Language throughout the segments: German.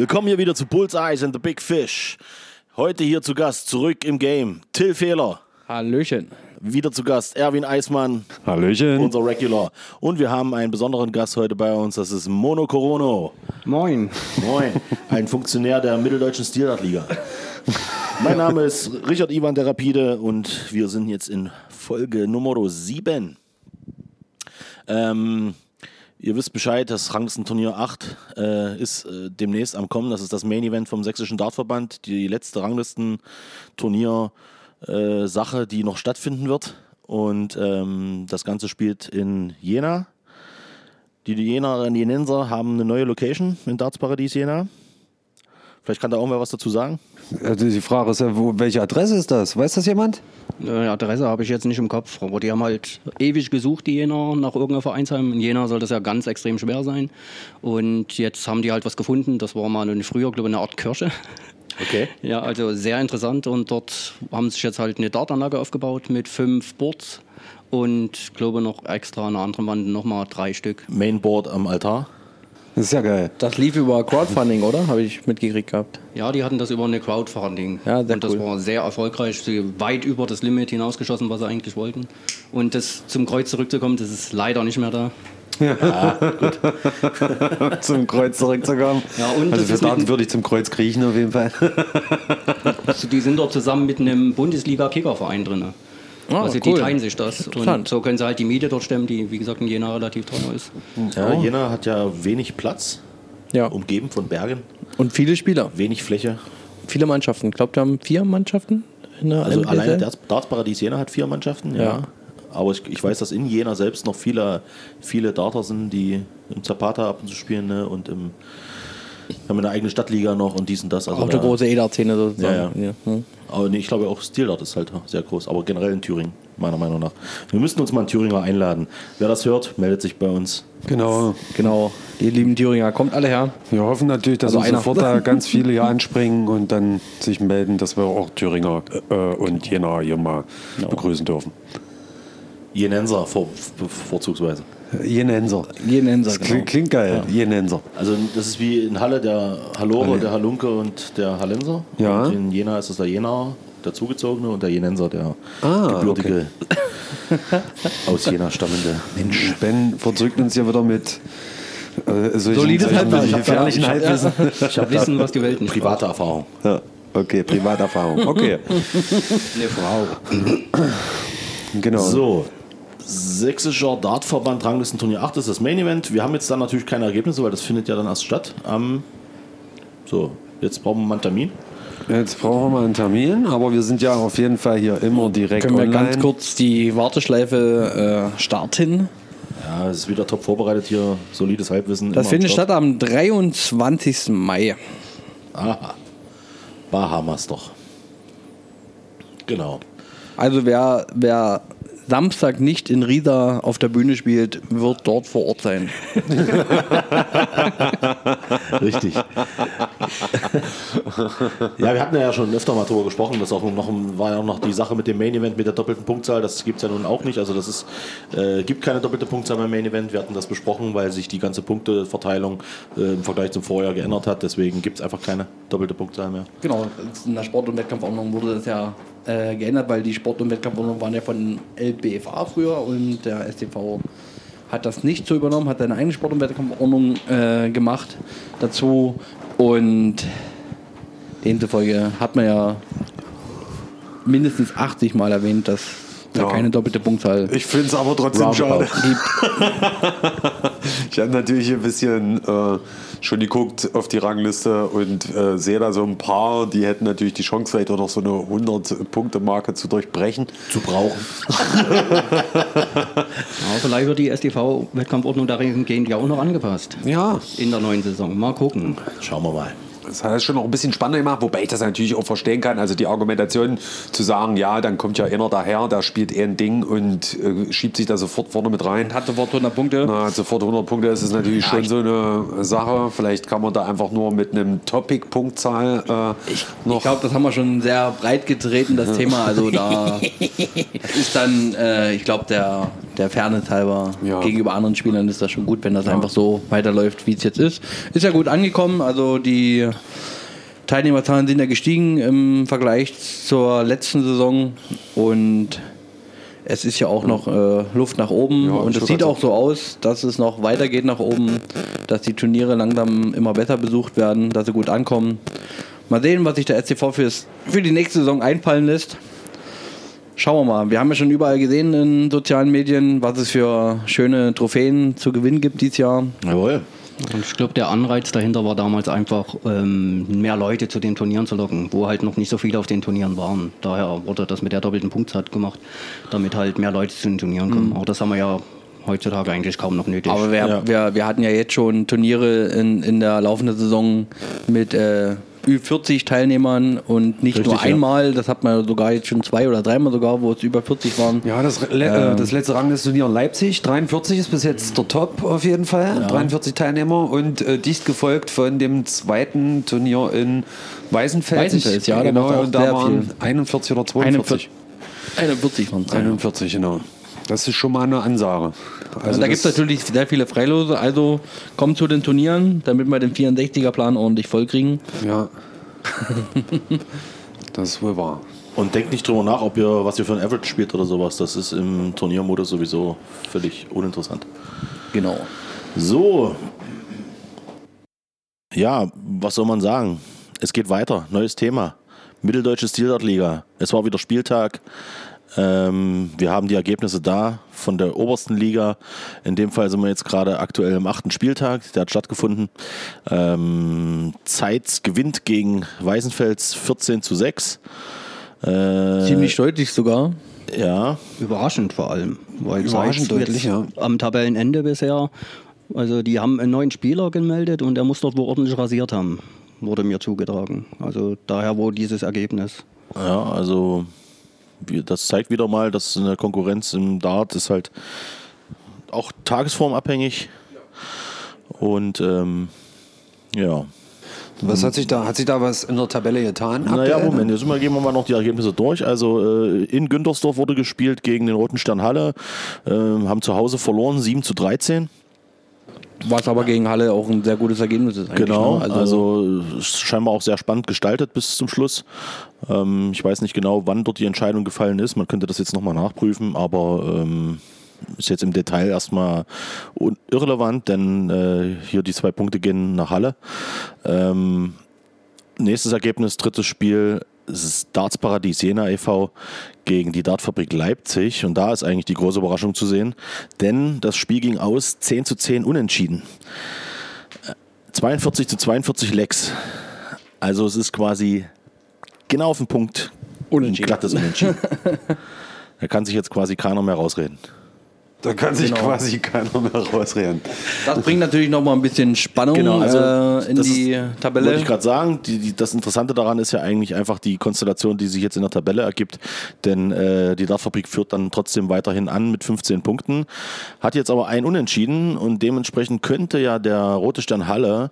Willkommen hier wieder zu Bullseyes and the Big Fish. Heute hier zu Gast, zurück im Game, Till Fehler. Hallöchen. Wieder zu Gast, Erwin Eismann, Hallöchen. unser Regular. Und wir haben einen besonderen Gast heute bei uns, das ist Mono Corono. Moin. Moin, ein Funktionär der Mitteldeutschen Stilradliga. Mein Name ist Richard Ivan der Rapide und wir sind jetzt in Folge Nummer 7. Ähm, ihr wisst Bescheid, das Ranglistenturnier 8 äh, ist äh, demnächst am Kommen. Das ist das Main Event vom Sächsischen Dartverband, die letzte Ranglistenturnier-Sache, die noch stattfinden wird. Und ähm, das Ganze spielt in Jena. Die Jena Jenenser haben eine neue Location in Dartsparadies Jena. Vielleicht kann da irgendwer was dazu sagen. Also die Frage ist ja, wo, welche Adresse ist das? Weiß das jemand? Äh, Adresse habe ich jetzt nicht im Kopf, aber die haben halt ewig gesucht, die Jena, nach irgendeiner Vereinsheim. In Jena soll das ja ganz extrem schwer sein. Und jetzt haben die halt was gefunden. Das war mal eine, früher, glaube ich, eine Art Kirche. Okay. Ja, also sehr interessant. Und dort haben sich jetzt halt eine Dartanlage aufgebaut mit fünf Boards. Und ich glaube noch extra an der anderen Wand nochmal drei Stück. Mainboard am Altar. Das ist ja geil. Das lief über Crowdfunding, oder? Habe ich mitgekriegt gehabt. Ja, die hatten das über eine Crowdfunding. Ja, sehr und das cool. war sehr erfolgreich. Sie weit über das Limit hinausgeschossen, was sie eigentlich wollten. Und das zum Kreuz zurückzukommen, das ist leider nicht mehr da. zum Kreuz zurückzukommen. Ja, und also ein- würde ich zum Kreuz kriechen auf jeden Fall. Also die sind dort zusammen mit einem Bundesliga-Kickerverein drin. Ah, also cool. die teilen sich das. Und so können sie halt die Miete dort stemmen, die wie gesagt in Jena relativ teuer ist. Ja, Jena hat ja wenig Platz, Ja. umgeben von Bergen, Und viele Spieler, wenig Fläche. viele Mannschaften. Ich glaube, wir haben vier Mannschaften in der Also NPSL. alleine Darts- Dartsparadies Jena hat vier Mannschaften. Ja. Ja. Aber ich, ich weiß, dass in Jena selbst noch viele, viele Darter sind, die im Zapata ab und zu spielen ne? und im, haben eine eigene Stadtliga noch und dies und das. Also Auch die da- große EDAR-Szene sozusagen. Ja, ja. hm. Aber nee, ich glaube auch Stildart ist halt sehr groß, aber generell in Thüringen, meiner Meinung nach. Wir müssten uns mal einen Thüringer einladen. Wer das hört, meldet sich bei uns. Genau. Genau. Die lieben Thüringer, kommt alle her. Wir hoffen natürlich, dass Also sofort da ganz viele hier anspringen und dann sich melden, dass wir auch Thüringer äh, und Jena hier mal begrüßen dürfen. Jenenser vor, vorzugsweise. Jenenser. Jenenser, Das genau. klingt, klingt geil. Jenenser. Also das ist wie in Halle der Hallore, der Halunke und der Hallenser. Ja. Und in Jena ist es der Jena, der Zugezogene und der Jenenser, der Ah, gebürtige, aus Jena stammende Mensch. Ben verzückt uns ja wieder mit äh, Solides solchen Halbwissen. gefährlichen Halbwissen. Ich habe Wissen, was die Welt nicht private Erfahrung. Ja, okay, Privaterfahrung. Okay, Eine Frau. genau. So, Sächsischer Dartverband Ranglistenturnier 8 ist das Main Event. Wir haben jetzt dann natürlich keine Ergebnisse, weil das findet ja dann erst statt. Am so, jetzt brauchen wir mal einen Termin. Jetzt brauchen wir mal einen Termin, aber wir sind ja auf jeden Fall hier immer direkt Können wir online. ganz kurz die Warteschleife äh, starten? Ja, es ist wieder top vorbereitet hier, solides Halbwissen. Das findet statt am 23. Mai. Aha. Bahamas doch. Genau. Also wer, wer Samstag nicht in Riesa auf der Bühne spielt, wird dort vor Ort sein. Richtig. ja, wir hatten ja schon öfter mal drüber gesprochen. Das auch noch, war ja auch noch die Sache mit dem Main Event mit der doppelten Punktzahl. Das gibt es ja nun auch nicht. Also das ist, äh, gibt keine doppelte Punktzahl beim Main Event. Wir hatten das besprochen, weil sich die ganze Punkteverteilung äh, im Vergleich zum Vorjahr geändert hat. Deswegen gibt es einfach keine doppelte Punktzahl mehr. Genau, in der Sport- und Wettkampfordnung wurde das ja äh, geändert, weil die Sport- und Wettkampfordnung waren ja von LBFA früher und der STV hat das nicht so übernommen, hat seine eigene Sport- und Wettkampfordnung äh, gemacht dazu und demzufolge hat man ja mindestens 80 Mal erwähnt, dass da Ja. keine doppelte Punktzahl Ich finde es aber trotzdem Roundabout. schade. Ich habe natürlich ein bisschen äh, schon geguckt auf die Rangliste und äh, sehe da so ein paar, die hätten natürlich die Chance, vielleicht auch noch so eine 100-Punkte-Marke zu durchbrechen. Zu brauchen. Aber vielleicht wird die STV-Wettkampfordnung dahingehend ja auch noch angepasst. Ja, In der neuen Saison. Mal gucken. Schauen wir mal. Das hat es schon noch ein bisschen spannender gemacht, wobei ich das natürlich auch verstehen kann. Also die Argumentation zu sagen, ja, dann kommt ja einer daher, der spielt eh ein Ding und äh, schiebt sich da sofort vorne mit rein. hat sofort 100 Punkte. Na, sofort 100 Punkte ist es natürlich schon so eine Sache. Vielleicht kann man da einfach nur mit einem Topic-Punktzahl äh, Ich, noch. ich glaube, das haben wir schon sehr breit getreten, das Thema. Also da das ist dann, äh, ich glaube, der, der Fairness halber Ja. gegenüber anderen Spielern ist das schon gut, wenn das einfach so weiterläuft, wie es jetzt ist. Ist ja gut angekommen, also die Teilnehmerzahlen sind ja gestiegen im Vergleich zur letzten Saison und es ist ja auch noch äh, Luft nach oben Ja, und es sieht also- auch so aus, dass es noch weitergeht nach oben, dass die Turniere langsam immer besser besucht werden, dass sie gut ankommen. Mal sehen, was sich der SCV fürs, für die nächste Saison einfallen lässt. Schauen wir mal. Wir haben ja schon überall gesehen in sozialen Medien, was es für schöne Trophäen zu gewinnen gibt dieses Jahr. Jawohl. Und ich glaube, der Anreiz dahinter war damals einfach, ähm, mehr Leute zu den Turnieren zu locken, wo halt noch nicht so viele auf den Turnieren waren. Daher wurde das mit der doppelten Punktzahl gemacht, damit halt mehr Leute zu den Turnieren kommen. Aber das haben wir ja heutzutage eigentlich kaum noch nötig. Aber wir, Ja. wir, wir hatten ja jetzt schon Turniere in, in der laufenden Saison mit äh, Ü40 Teilnehmern und nicht Richtig, nur ja. einmal, das hat man sogar jetzt schon zwei oder dreimal sogar, wo es über 40 waren. Ja, das, le äh, das letzte Ranglistenturnier in Leipzig, 43 ist bis jetzt der Top auf jeden Fall, 43 Teilnehmer und äh, dicht gefolgt von dem zweiten Turnier in Weißenfels. Weißenfels, ja, da genau, auch und da waren viel. 41 oder 42. 41 waren es. 41, genau. Das ist schon mal eine Ansage. Also Und da gibt es natürlich sehr viele Freilose, also kommt zu den Turnieren, damit wir den 64er-Plan ordentlich vollkriegen. Ja. das ist wohl wahr. Und denkt nicht drüber nach, ob ihr, was ihr für ein Average spielt oder sowas. Das ist im Turniermodus sowieso völlig uninteressant. Genau. So. Ja, was soll man sagen? Es geht weiter. Neues Thema. Mitteldeutsche Stildartliga. Es war wieder Spieltag. Ähm, wir haben die Ergebnisse da von der obersten Liga. In dem Fall sind wir jetzt gerade aktuell im achten Spieltag. Der hat stattgefunden. Ähm, Zeitz gewinnt gegen Weißenfels 14 zu 6. Äh, Ziemlich deutlich sogar. ja, Überraschend vor allem. Weil Überraschend deutlich, ja. Am Tabellenende bisher, also die haben einen neuen Spieler gemeldet und der muss dort wohl ordentlich rasiert haben, wurde mir zugetragen. Also daher wohl dieses Ergebnis. Ja, also das zeigt wieder mal, dass eine Konkurrenz im Dart ist halt auch tagesformabhängig. Und ähm, ja. Was hat sich da, hat sich da was in der Tabelle getan? Naja? Moment, jetzt gehen wir mal noch die Ergebnisse durch. Also äh, in Güntersdorf wurde gespielt gegen den Roten Stern Halle, äh, haben zu Hause verloren, 7 zu 13. Was aber gegen Halle auch ein sehr gutes Ergebnis ist. eigentlich, Genau, ne? also, äh, scheinbar auch sehr spannend gestaltet bis zum Schluss. Ähm, ich weiß nicht genau, wann dort die Entscheidung gefallen ist. Man könnte das jetzt nochmal nachprüfen, aber ähm, ist jetzt im Detail erstmal irrelevant, denn äh, hier die zwei Punkte gehen nach Halle. Ähm, nächstes Ergebnis, drittes Spiel, Dartsparadies Jena e.V. gegen die Dartfabrik Leipzig. Und da ist eigentlich die große Überraschung zu sehen, denn das Spiel ging aus 10 zu 10 unentschieden. 42 zu 42 Lecks. Also es ist quasi genau auf den Punkt Unentschieden. ein glattes Unentschieden. da kann sich jetzt quasi keiner mehr rausreden. Da kann sich Genau. quasi keiner mehr rausreden. Das bringt natürlich noch mal ein bisschen Spannung Genau, also äh, in das die ist- Tabelle. Wollte ich gerade sagen, die, die, das Interessante daran ist ja eigentlich einfach die Konstellation, die sich jetzt in der Tabelle ergibt. Denn äh, die Dartfabrik führt dann trotzdem weiterhin an mit 15 Punkten, hat jetzt aber ein Unentschieden und dementsprechend könnte ja der Rote Stern Halle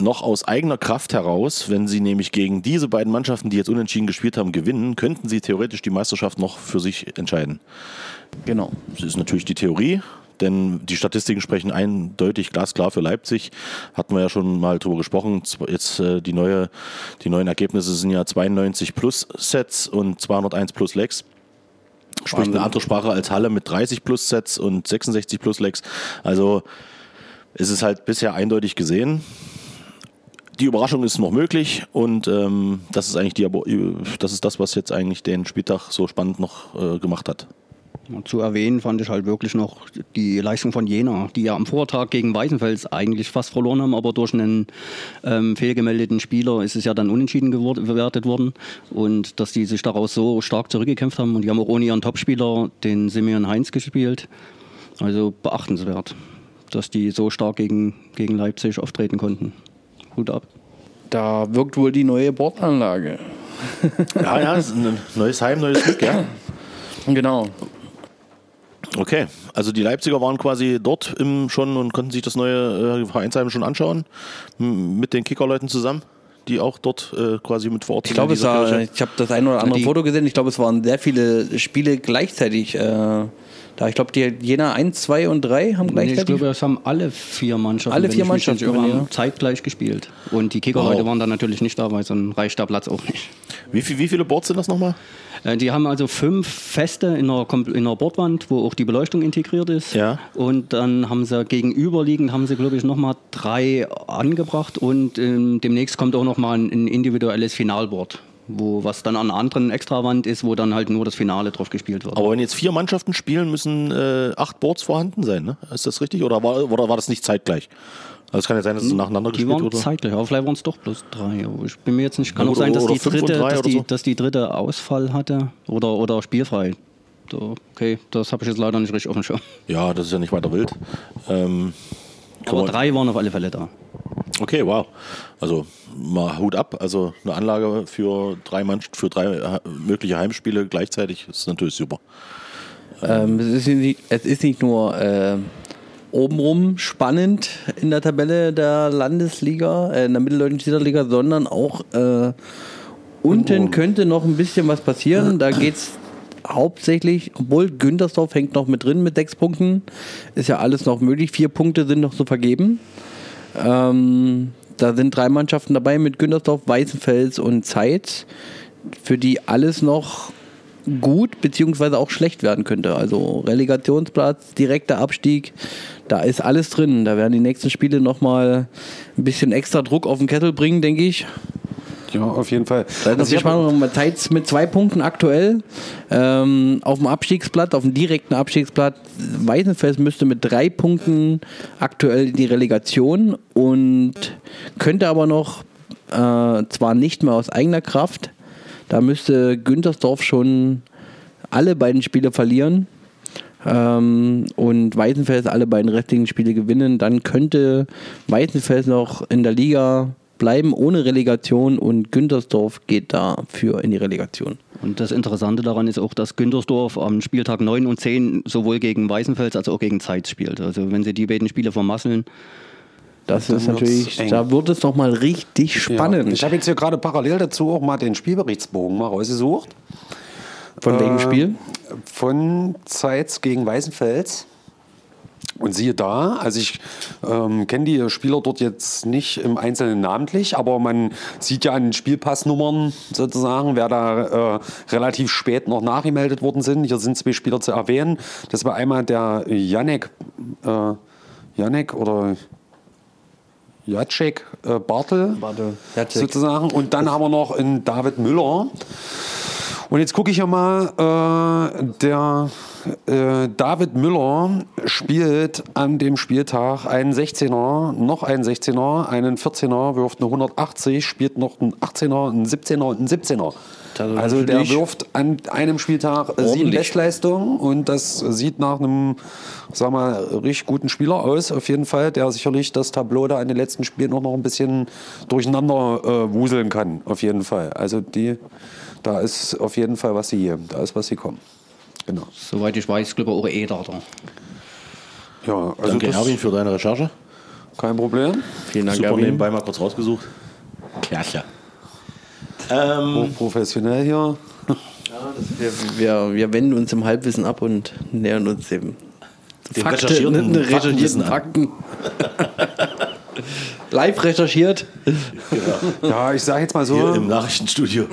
noch aus eigener Kraft heraus, wenn sie nämlich gegen diese beiden Mannschaften, die jetzt unentschieden gespielt haben, gewinnen, könnten sie theoretisch die Meisterschaft noch für sich entscheiden. Genau. Das ist natürlich die Theorie, denn die Statistiken sprechen eindeutig glasklar für Leipzig. Hatten wir ja schon mal drüber gesprochen. Jetzt äh, die, neue, die neuen Ergebnisse sind ja 92 plus Sets und 201 plus Legs. Spricht eine andere Sprache als Halle mit 30 plus Sets und 66 plus Legs. Also es ist halt bisher eindeutig gesehen. Die Überraschung ist noch möglich und ähm, das ist eigentlich die, Abo- das ist das, was jetzt eigentlich den Spieltag so spannend noch äh, gemacht hat. Zu erwähnen fand ich halt wirklich noch die Leistung von Jena, die ja am Vortag gegen Weißenfels eigentlich fast verloren haben, aber durch einen ähm, fehlgemeldeten Spieler ist es ja dann unentschieden bewertet worden. Und dass die sich daraus so stark zurückgekämpft haben und die haben auch ohne ihren Topspieler, den Simeon Heinz, gespielt. Also beachtenswert, dass die so stark gegen, gegen Leipzig auftreten konnten. Hut ab. Da wirkt wohl die neue Bordanlage. Ja, ja, es ist ein neues Heim, neues Glück, ja. Genau. Okay, also die Leipziger waren quasi dort im schon und konnten sich das neue äh, Vereinsheim schon anschauen, mit den Kickerleuten zusammen, die auch dort äh, quasi mit vor Ort Ich glaube, es war, Kirche. ich habe das ein oder andere Die- Foto gesehen. Ich glaube, es waren sehr viele Spiele gleichzeitig. Äh, Da ich glaube, die Jena 1, 2 und 3 haben Nee, ich glaube, es haben alle vier Mannschaften, Alle vier Mannschaften, haben ja. zeitgleich gespielt. Und die Kicker Wow. heute waren da natürlich nicht da, weil sonst reicht der Platz auch nicht. Wie, viel, wie viele Boards sind das nochmal? Äh, Die haben also fünf Feste in einer, Kom- in einer Bordwand, wo auch die Beleuchtung integriert ist. Ja. Und dann haben sie gegenüberliegend, haben sie glaube ich nochmal drei angebracht und ähm, demnächst kommt auch nochmal ein, ein individuelles Finalboard. Wo, was dann an einer anderen Extrawand ist, wo dann halt nur das Finale drauf gespielt wird. Aber wenn jetzt vier Mannschaften spielen, müssen äh, acht Boards vorhanden sein, ne? Ist das richtig? Oder war, oder war das nicht zeitgleich? Also es kann ja sein, dass es nacheinander Hm, die gespielt waren wurde. zeitgleich, aber vielleicht waren es doch bloß drei. Ich bin mir jetzt nicht. Kann Na auch sein, dass die, dritte, dass, die, so. dass die dritte Ausfall hatte oder, oder spielfrei. Okay, das habe ich jetzt leider nicht richtig auf dem Schirm. Ja, das ist ja nicht weiter wild. Ähm, Aber drei waren auf alle Fälle da. Okay, wow. Also mal Hut ab. Also eine Anlage für drei Mannschaft, für drei äh, mögliche Heimspiele gleichzeitig ist natürlich super. Ähm, es, ist nicht, es ist nicht nur äh, obenrum spannend in der Tabelle der Landesliga, äh, in der Mitteldeutschen Liga, sondern auch äh, unten könnte noch ein bisschen was passieren. Da geht es hauptsächlich, obwohl Güntersdorf hängt noch mit drin mit sechs Punkten, ist ja alles noch möglich. Vier Punkte sind noch zu vergeben. Ähm, da sind drei Mannschaften dabei mit Güntersdorf, Weißenfels und Zeit, für die alles noch gut beziehungsweise auch schlecht werden könnte. Also Relegationsplatz, direkter Abstieg, da ist alles drin. Da werden die nächsten Spiele nochmal ein bisschen extra Druck auf den Kessel bringen, denke ich. Ja, auf jeden Fall. Da Also noch ich Spannung. Zeit mit zwei Punkten aktuell ähm, auf dem Abstiegsplatz, auf dem direkten Abstiegsplatz. Weißenfels müsste mit drei Punkten aktuell die Relegation und könnte aber noch äh, zwar nicht mehr aus eigener Kraft, da müsste Güntersdorf schon alle beiden Spiele verlieren ähm, und Weißenfels alle beiden restlichen Spiele gewinnen, dann könnte Weißenfels noch in der Liga bleiben ohne Relegation und Güntersdorf geht dafür in die Relegation. Und das Interessante daran ist auch, dass Güntersdorf am Spieltag 9 und 10 sowohl gegen Weißenfels als auch gegen Zeitz spielt. Also wenn sie die beiden Spiele vermasseln, Das ist natürlich, eng. da wird es nochmal richtig Ja. spannend. Ich habe jetzt hier gerade parallel dazu auch mal den Spielberichtsbogen mal rausgesucht. Von welchem Äh, Spiel? Von Zeitz gegen Weißenfels. Und siehe da, also ich ähm, kenne die Spieler dort jetzt nicht im Einzelnen namentlich, aber man sieht ja an den Spielpassnummern sozusagen, wer da äh, relativ spät noch nachgemeldet worden sind. Hier sind zwei Spieler zu erwähnen. Das war einmal der Janek, äh, Janek oder Jacek äh, Bartel, Bartel, Jacek. sozusagen. Und dann haben wir noch einen David Müller. Und jetzt gucke ich ja mal, äh, der äh, David Müller spielt an dem Spieltag einen 16er, noch einen 16er, einen 14er, wirft eine 180, spielt noch einen 18er, einen 17er und einen 17er. Das ist Also der wirft an einem Spieltag sieben. Bestleistungen und das sieht nach einem, sag mal, richtig guten Spieler aus, auf jeden Fall, der sicherlich das Tableau da in den letzten Spielen auch noch ein bisschen durcheinander äh, wuseln kann, auf jeden Fall. Also die, da ist auf jeden Fall was sie hier, da ist was sie kommen. Genau. soweit ich weiß, glaube ich auch Eder da. Ja, also Danke, Erwin, für deine Recherche. kein Problem. Vielen Dank, Super Erwin. nebenbei mal kurz rausgesucht. Klasse. Ähm, Hochprofessionell hier. Wir, wir, wir wenden uns im Halbwissen ab und nähern uns dem, Dem recherchierten ne, recherchierten Faktenwissen Fakten. Live recherchiert. Ja, ich sage jetzt mal hier so, im Nachrichtenstudio.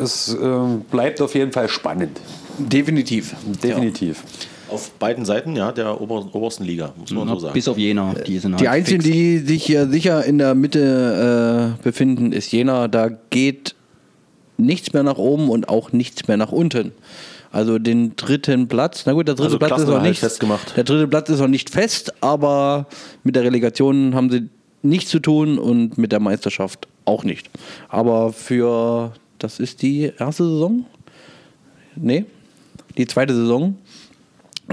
es ähm, bleibt auf jeden Fall spannend. Definitiv. Definitiv. Auf beiden Seiten ja, der ober, obersten Liga, muss man so sagen. Bis auf Jena, die sind Die halt einzigen, fix. die sich hier sicher in der Mitte äh, befinden, ist Jena. Da geht nichts mehr nach oben und auch nichts mehr nach unten. Also den dritten Platz, na gut, der dritte Also Platz ist noch nicht festgemacht. Der dritte Platz ist noch nicht fest, aber mit der Relegation haben sie nichts zu tun und mit der Meisterschaft auch nicht. Aber für, das ist die erste Saison? Nee, die zweite Saison.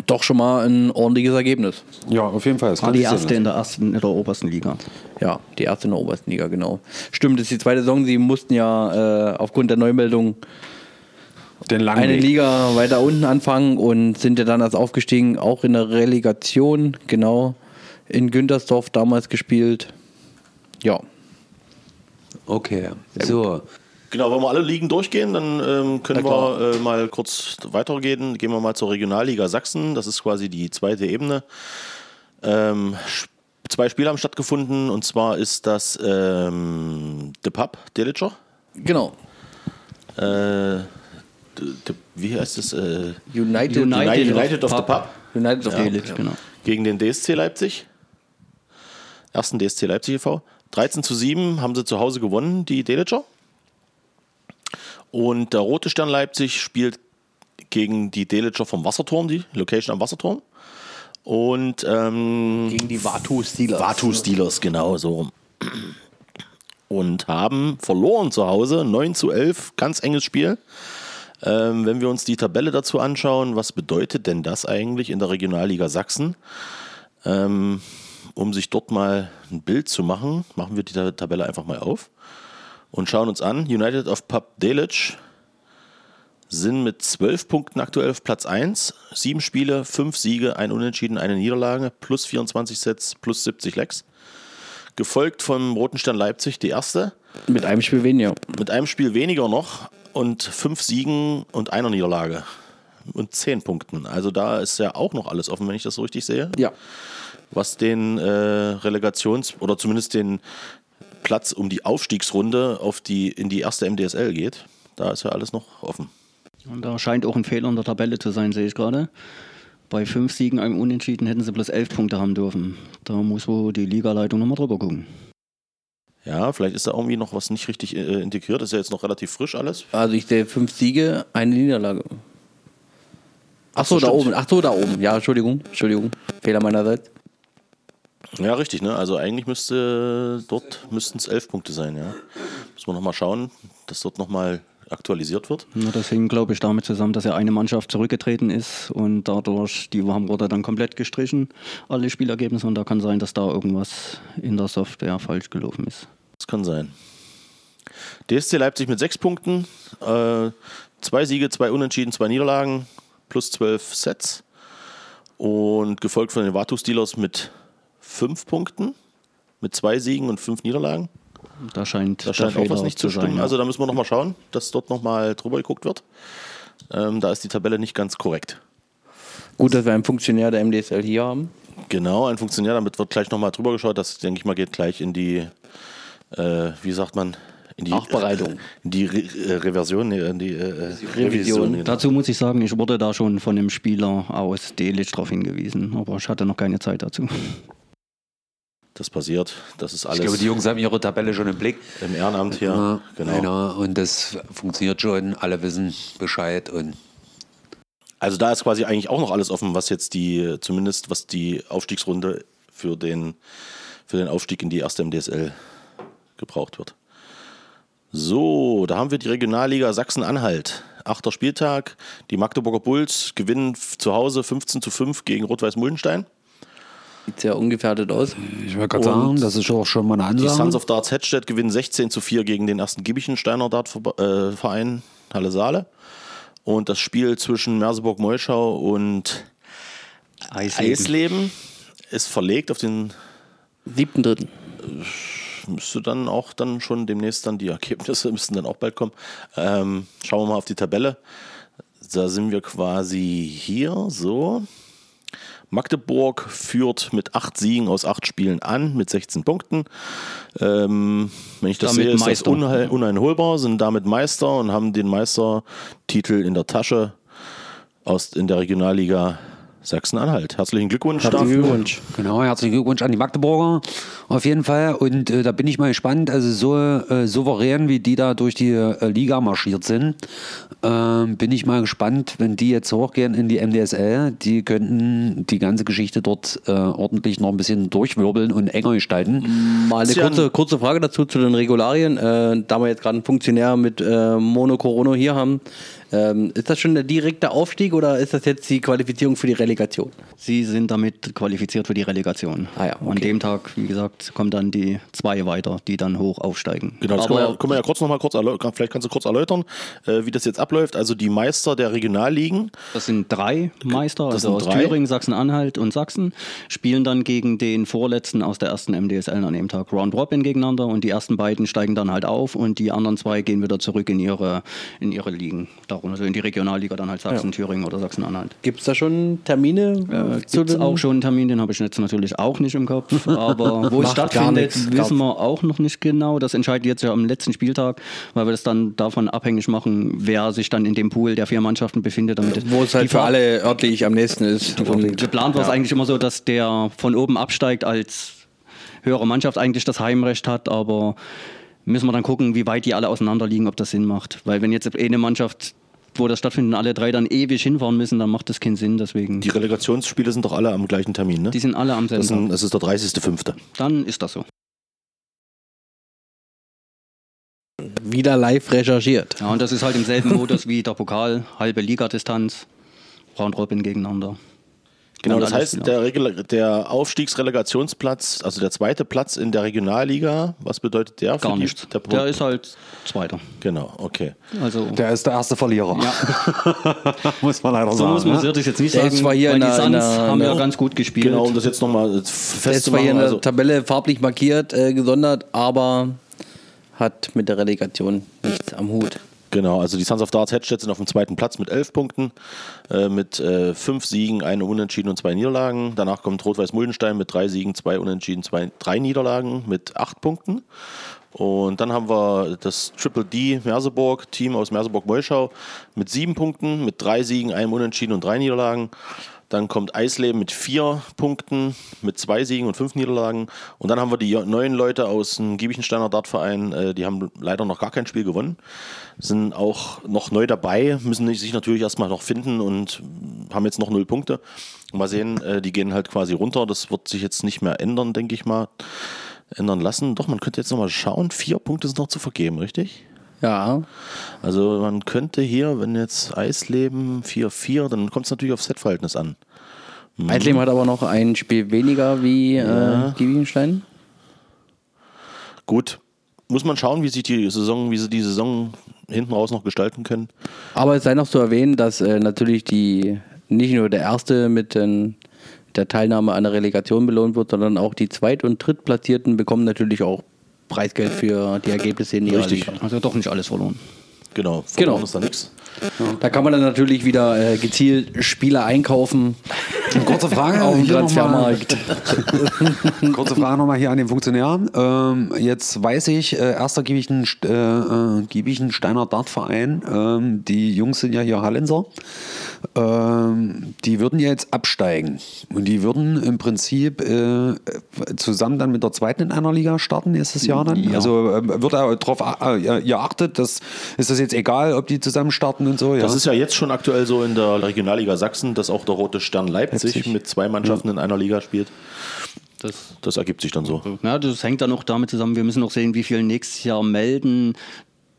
Doch schon mal ein ordentliches Ergebnis. Ja, auf jeden Fall. Das die erste in der ersten, in der obersten Liga. Ja, die erste in der obersten Liga, genau. Stimmt, das ist die zweite Saison. Sie mussten ja äh, aufgrund der Neumeldung Den langen eine Weg. Liga weiter unten anfangen und sind ja dann erst aufgestiegen, auch in der Relegation, genau, in Güntersdorf damals gespielt. Ja, Okay, so. Genau, wollen wir alle Ligen durchgehen, dann ähm, können wir äh, mal kurz weitergehen. Gehen wir mal zur Regionalliga Sachsen. Das ist quasi die zweite Ebene. Ähm, zwei Spiele haben stattgefunden und zwar ist das ähm, The Pub, Delitzscher. Genau. Äh, wie heißt es? Äh, United, United, United of the Pub United of the Delitzsch, ja. genau. gegen den DSC Leipzig. Ersten DSC Leipzig e.V. 13 zu 7 haben sie zu Hause gewonnen, die Delitscher. Und der Rote Stern Leipzig spielt gegen die Delitscher vom Wasserturm, die Location am Wasserturm. Und ähm, Gegen die Vatu Steelers. Vatu Steelers, genau so rum. Und haben verloren zu Hause, 9 zu 11, ganz enges Spiel. Ähm, wenn wir uns die Tabelle dazu anschauen, was bedeutet denn das eigentlich in der Regionalliga Sachsen? Ähm, um sich dort mal ein Bild zu machen, machen wir die Ta- Tabelle einfach mal auf und schauen uns an. United of Pub Delitzsch sind mit 12 Punkten aktuell auf Platz 1. Sieben Spiele, fünf Siege, ein Unentschieden, eine Niederlage, plus 24 Sets, plus 70 Lecks. Gefolgt vom Roten Stern Leipzig, die erste, Mit einem Spiel weniger. mit einem Spiel weniger noch und fünf Siegen und einer Niederlage. Und zehn Punkten. Also da ist ja auch noch alles offen, wenn ich das so richtig sehe. Ja. Was den äh, Relegations- oder zumindest den Platz um die Aufstiegsrunde auf die, in die erste MDSL geht. Da ist ja alles noch offen. Und da scheint auch ein Fehler in der Tabelle zu sein, sehe ich gerade. Bei fünf Siegen, einem Unentschieden hätten sie bloß elf Punkte haben dürfen. Da muss wohl die Ligaleitung nochmal drüber gucken. Ja, vielleicht ist da irgendwie noch was nicht richtig äh, integriert. Ist ja jetzt noch relativ frisch alles. Also ich sehe fünf Siege, eine Niederlage. Ach so, da oben. Ach so, da oben. Ja, Entschuldigung. Entschuldigung. Fehler meinerseits. Ja, richtig, ne? Also eigentlich müsste dort müssten es elf Punkte sein, ja. Muss man nochmal schauen, dass dort nochmal aktualisiert wird. Na, das hing, glaube ich, damit zusammen, dass ja eine Mannschaft zurückgetreten ist und dadurch, die haben wurde dann komplett gestrichen, alle Spielergebnisse. Und da kann sein, dass da irgendwas in der Software falsch gelaufen ist. Das kann sein. DSC Leipzig mit sechs Punkten, äh, zwei Siege, zwei Unentschieden, zwei Niederlagen, plus zwölf Sets. Und gefolgt von den Vatu Steelers mit fünf Punkten, mit zwei Siegen und fünf Niederlagen. Da scheint, Da scheint auch was nicht zu stimmen. ja. Also da müssen wir nochmal schauen, dass dort nochmal drüber geguckt wird. Ähm, da ist die Tabelle nicht ganz korrekt. Gut, dass wir einen Funktionär der MDSL hier haben. Genau, ein Funktionär, damit wird gleich nochmal drüber geschaut. Das, denke ich mal, geht gleich in die, äh, wie sagt man, in die Nachbereitung. In die Re äh, Reversion, nee, in die äh, Revision. genau. Dazu muss ich sagen, ich wurde da schon von einem Spieler aus Delitzsch darauf hingewiesen, aber ich hatte noch keine Zeit dazu. Das passiert, das ist alles Ich glaube, die Jungs haben ihre Tabelle schon im Blick. im Ehrenamt hier. Ja, genau. genau. Und das funktioniert schon. Alle wissen Bescheid. Und Also da ist quasi eigentlich auch noch alles offen, was jetzt die, zumindest was die Aufstiegsrunde für den, für den Aufstieg in die erste MDSL gebraucht wird. So, da haben wir die Regionalliga Sachsen-Anhalt. Achter Spieltag. Die Magdeburger Bulls gewinnen zu Hause 15 zu 5 gegen Rot-Weiß-Muldenstein. Sieht sehr ungefährdet aus. ich wollte gerade sagen, das ist auch schon mal eine Die Sons Ansage. of Darts Hedstedt gewinnen 16 zu 4 gegen den ersten Giebichensteiner Dartverein Halle Saale. Und das Spiel zwischen Merseburg-Molschau und Eisleben. Eisleben ist verlegt auf den Siebten, dritten. Müsste dann auch dann schon demnächst dann die Ergebnisse müssten dann auch bald kommen. Ähm, schauen wir mal auf die Tabelle. Da sind wir quasi hier so. Magdeburg führt mit acht Siegen aus acht Spielen an, mit 16 Punkten. Ähm, wenn ich das Damit sehe, ist das Meister. unheil- uneinholbar, sind damit Meister und haben den Meistertitel in der Tasche aus, in der Regionalliga Sachsen-Anhalt. Herzlichen Glückwunsch Herzlichen dafür. Glückwunsch. Genau, herzlichen Glückwunsch an die Magdeburger auf jeden Fall. Und äh, da bin ich mal gespannt, also so äh, souverän, wie die da durch die äh, Liga marschiert sind, ähm, bin ich mal gespannt, wenn die jetzt hochgehen in die MDSL, die könnten die ganze Geschichte dort äh, ordentlich noch ein bisschen durchwirbeln und enger gestalten. Mal eine kurze, kurze Frage dazu zu den Regularien. Äh, da wir jetzt gerade einen Funktionär mit äh, Mono Corona hier haben, Ähm, ist das schon der direkte Aufstieg oder ist das jetzt die Qualifizierung für die Relegation? Sie sind damit qualifiziert für die Relegation. Ah ja, okay. An dem Tag, wie gesagt, kommen dann die zwei weiter, die dann hoch aufsteigen. Genau, das können wir, ja, Aber können wir ja kurz noch mal kurz erläutern, vielleicht kannst du kurz erläutern, äh, wie das jetzt abläuft. Also die Meister der Regionalligen, das sind drei Meister, Das also sind aus drei? Thüringen, Sachsen-Anhalt und Sachsen, spielen dann gegen den Vorletzten aus der ersten MDSL an dem Tag Round Robin gegeneinander und die ersten beiden steigen dann halt auf und die anderen zwei gehen wieder zurück in ihre, in ihre Ligen. Darum, also in die Regionalliga dann halt Sachsen, Thüringen oder Sachsen-Anhalt. Gibt es da schon Termine? Äh, Gibt es auch schon einen Termin, den habe ich jetzt natürlich auch nicht im Kopf. Aber wo es stattfindet, wissen wir auch noch nicht genau. Das entscheidet jetzt ja am letzten Spieltag, weil wir das dann davon abhängig machen, wer sich dann in dem Pool der vier Mannschaften befindet. Damit Wo es halt für alle örtlich am nächsten ist. Und Geplant war es eigentlich immer so, dass der von oben absteigt als höhere Mannschaft eigentlich das Heimrecht hat, aber müssen wir dann gucken, wie weit die alle auseinander liegen, ob das Sinn macht. Weil wenn jetzt eine Mannschaft, wo das stattfindet, und alle drei dann ewig hinfahren müssen, dann macht das keinen Sinn. Deswegen. die Relegationsspiele sind doch alle am gleichen Termin, ne? Die sind alle am selben Das, sind, Tag. das ist der 30.05. Dann ist das so. wieder live recherchiert. Ja, und das ist halt im selben Modus wie der Pokal, halbe Ligadistanz, Round Robin gegeneinander. Genau, das heißt, genau. der, Regel der Aufstiegsrelegationsplatz, also der zweite Platz in der Regionalliga, was bedeutet der? für Gar die- nichts. Der, Der ist halt Zweiter. genau, okay. Also Der ist der erste Verlierer. muss man leider so sagen. muss man ne? es jetzt nicht Der sagen, ist zwar hier weil in die Suns haben ja in der- ganz gut gespielt. Genau, um das jetzt nochmal Der ist zwar hier festzumachen. in der Also, Tabelle farblich markiert, äh, gesondert, aber hat mit der Relegation nichts am Hut. Genau, also die Sons of Darts Hedstedt sind auf dem zweiten Platz mit elf Punkten, äh, mit äh, fünf Siegen, eine Unentschieden und zwei Niederlagen. Danach kommt Rot-Weiß Muldenstein mit drei Siegen, zwei Unentschieden, zwei, drei Niederlagen mit acht Punkten. Und dann haben wir das Triple D Merseburg, Team aus Merseburg-Meuschau mit sieben Punkten, mit drei Siegen, einem Unentschieden und drei Niederlagen. Dann kommt Eisleben mit vier Punkten, mit zwei Siegen und fünf Niederlagen. Und dann haben wir die neuen Leute aus dem Giebichensteiner Dartverein, äh, die haben leider noch gar kein Spiel gewonnen. Sind auch noch neu dabei, müssen sich natürlich erstmal noch finden und haben jetzt noch null Punkte. Mal sehen, äh, die gehen halt quasi runter. Das wird sich jetzt nicht mehr ändern, denke ich mal. Ändern lassen. Doch, man könnte jetzt nochmal schauen. Vier Punkte sind noch zu vergeben, richtig? Ja, Also man könnte hier, wenn jetzt Eisleben 4-4, dann kommt es natürlich aufs Setverhältnis an. Eisleben hat aber noch ein Spiel weniger wie Ja. äh. Gut, muss man schauen, wie sich die Saison, wie sie die Saison hinten raus noch gestalten können. Aber es sei noch zu erwähnen, dass äh, natürlich die nicht nur der Erste mit den, der Teilnahme an der Relegation belohnt wird, sondern auch die Zweit- und Drittplatzierten bekommen natürlich auch Preisgeld für die Ergebnisse in ihrer Richtig. Liga. Also doch nicht alles verloren. Genau, Genau. verloren ist da nichts. Da kann man dann natürlich wieder äh, gezielt Spieler einkaufen Kurze Frage. auf dem Transfermarkt. Kurze Frage nochmal hier an den Funktionär. Ähm, jetzt weiß ich, äh, erster Giebischen, äh, äh, Giebichensteiner Dartverein, ähm, die Jungs sind ja hier Hallenser, ähm, die würden ja jetzt absteigen. Und die würden im Prinzip äh, zusammen dann mit der zweiten in einer Liga starten nächstes Jahr dann. Also ähm, wird darauf äh, ihr achtet, dass, ist das jetzt egal, ob die zusammen starten und so? Ja? Das ist ja jetzt schon aktuell so in der Regionalliga Sachsen, dass auch der Rote Stern Leipzig, Leipzig. mit zwei Mannschaften in einer Liga spielt. Das Das ergibt sich dann so. Ja, das hängt dann auch damit zusammen, wir müssen noch sehen, wie viel nächstes Jahr melden.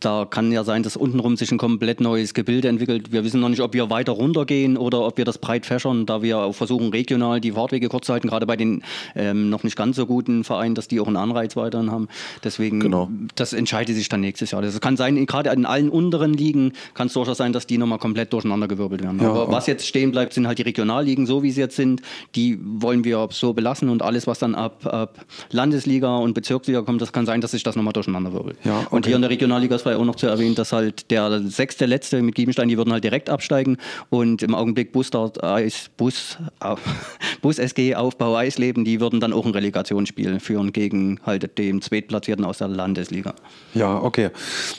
Da kann ja sein, dass untenrum sich ein komplett neues Gebilde entwickelt. Wir wissen noch nicht, ob wir weiter runtergehen oder ob wir das breit fächern, da wir auch versuchen, regional die Fahrtwege kurz zu halten, gerade bei den ähm, noch nicht ganz so guten Vereinen, dass die auch einen Anreiz weiterhin haben. Deswegen, Genau. das entscheidet sich dann nächstes Jahr. Das kann sein, gerade in allen unteren Ligen kann es durchaus sein, dass die nochmal komplett durcheinandergewirbelt werden. Ja, Aber was jetzt stehen bleibt, sind halt die Regionalligen, so wie sie jetzt sind. Die wollen wir so belassen und alles, was dann ab, ab Landesliga und Bezirksliga kommt, das kann sein, dass sich das nochmal durcheinanderwirbelt. Ja, Und okay. hier in der Regionalliga ist vielleicht auch noch zu erwähnen, dass halt der sechste Letzte mit Giebenstein, die würden halt direkt absteigen und im Augenblick Bus, dort, Eis, Bus, Bus SG Aufbau Eisleben, die würden dann auch ein Relegationsspiel führen gegen halt dem Zweitplatzierten aus der Landesliga. Ja, okay.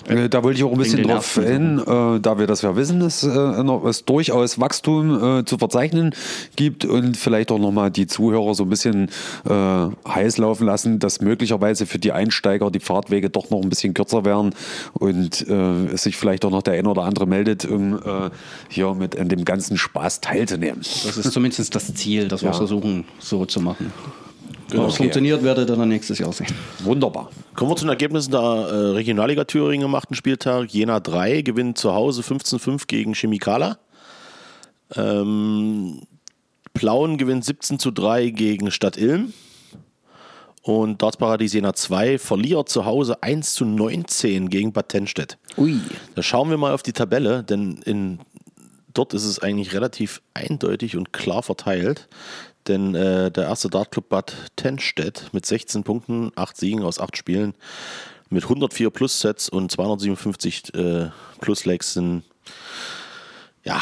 Äh, Da wollte ich auch ein bisschen den drauf hin, äh, da wir das ja wissen, dass äh, es durchaus Wachstum äh, zu verzeichnen gibt und vielleicht auch nochmal die Zuhörer so ein bisschen äh, heiß laufen lassen, dass möglicherweise für die Einsteiger die Fahrtwege doch noch ein bisschen kürzer werden und äh, es sich vielleicht auch noch der ein oder andere meldet, um äh, hier mit an dem ganzen Spaß teilzunehmen. Das ist zumindest das Ziel, das wir Ja. versuchen so zu machen. Ob es Okay. funktioniert, werdet ihr dann nächstes Jahr sehen. Wunderbar. Kommen wir zu den Ergebnissen der äh, Regionalliga Thüringen am 8. Spieltag. Jena 3 gewinnt zu Hause 15-5 gegen Chemikala. Ähm, Plauen gewinnt 17 zu 3 gegen Stadt Ilm. Und Dartsparadies Jena 2 verliert zu Hause 1 zu 19 gegen Bad Tennstedt. Ui. Da schauen wir mal auf die Tabelle, denn in, dort ist es eigentlich relativ eindeutig und klar verteilt. Denn äh, der erste Dartclub Bad Tennstedt mit 16 Punkten, 8 Siegen aus 8 Spielen, mit 104 Plus-Sets und 257 äh, Plus-Legs sind ja,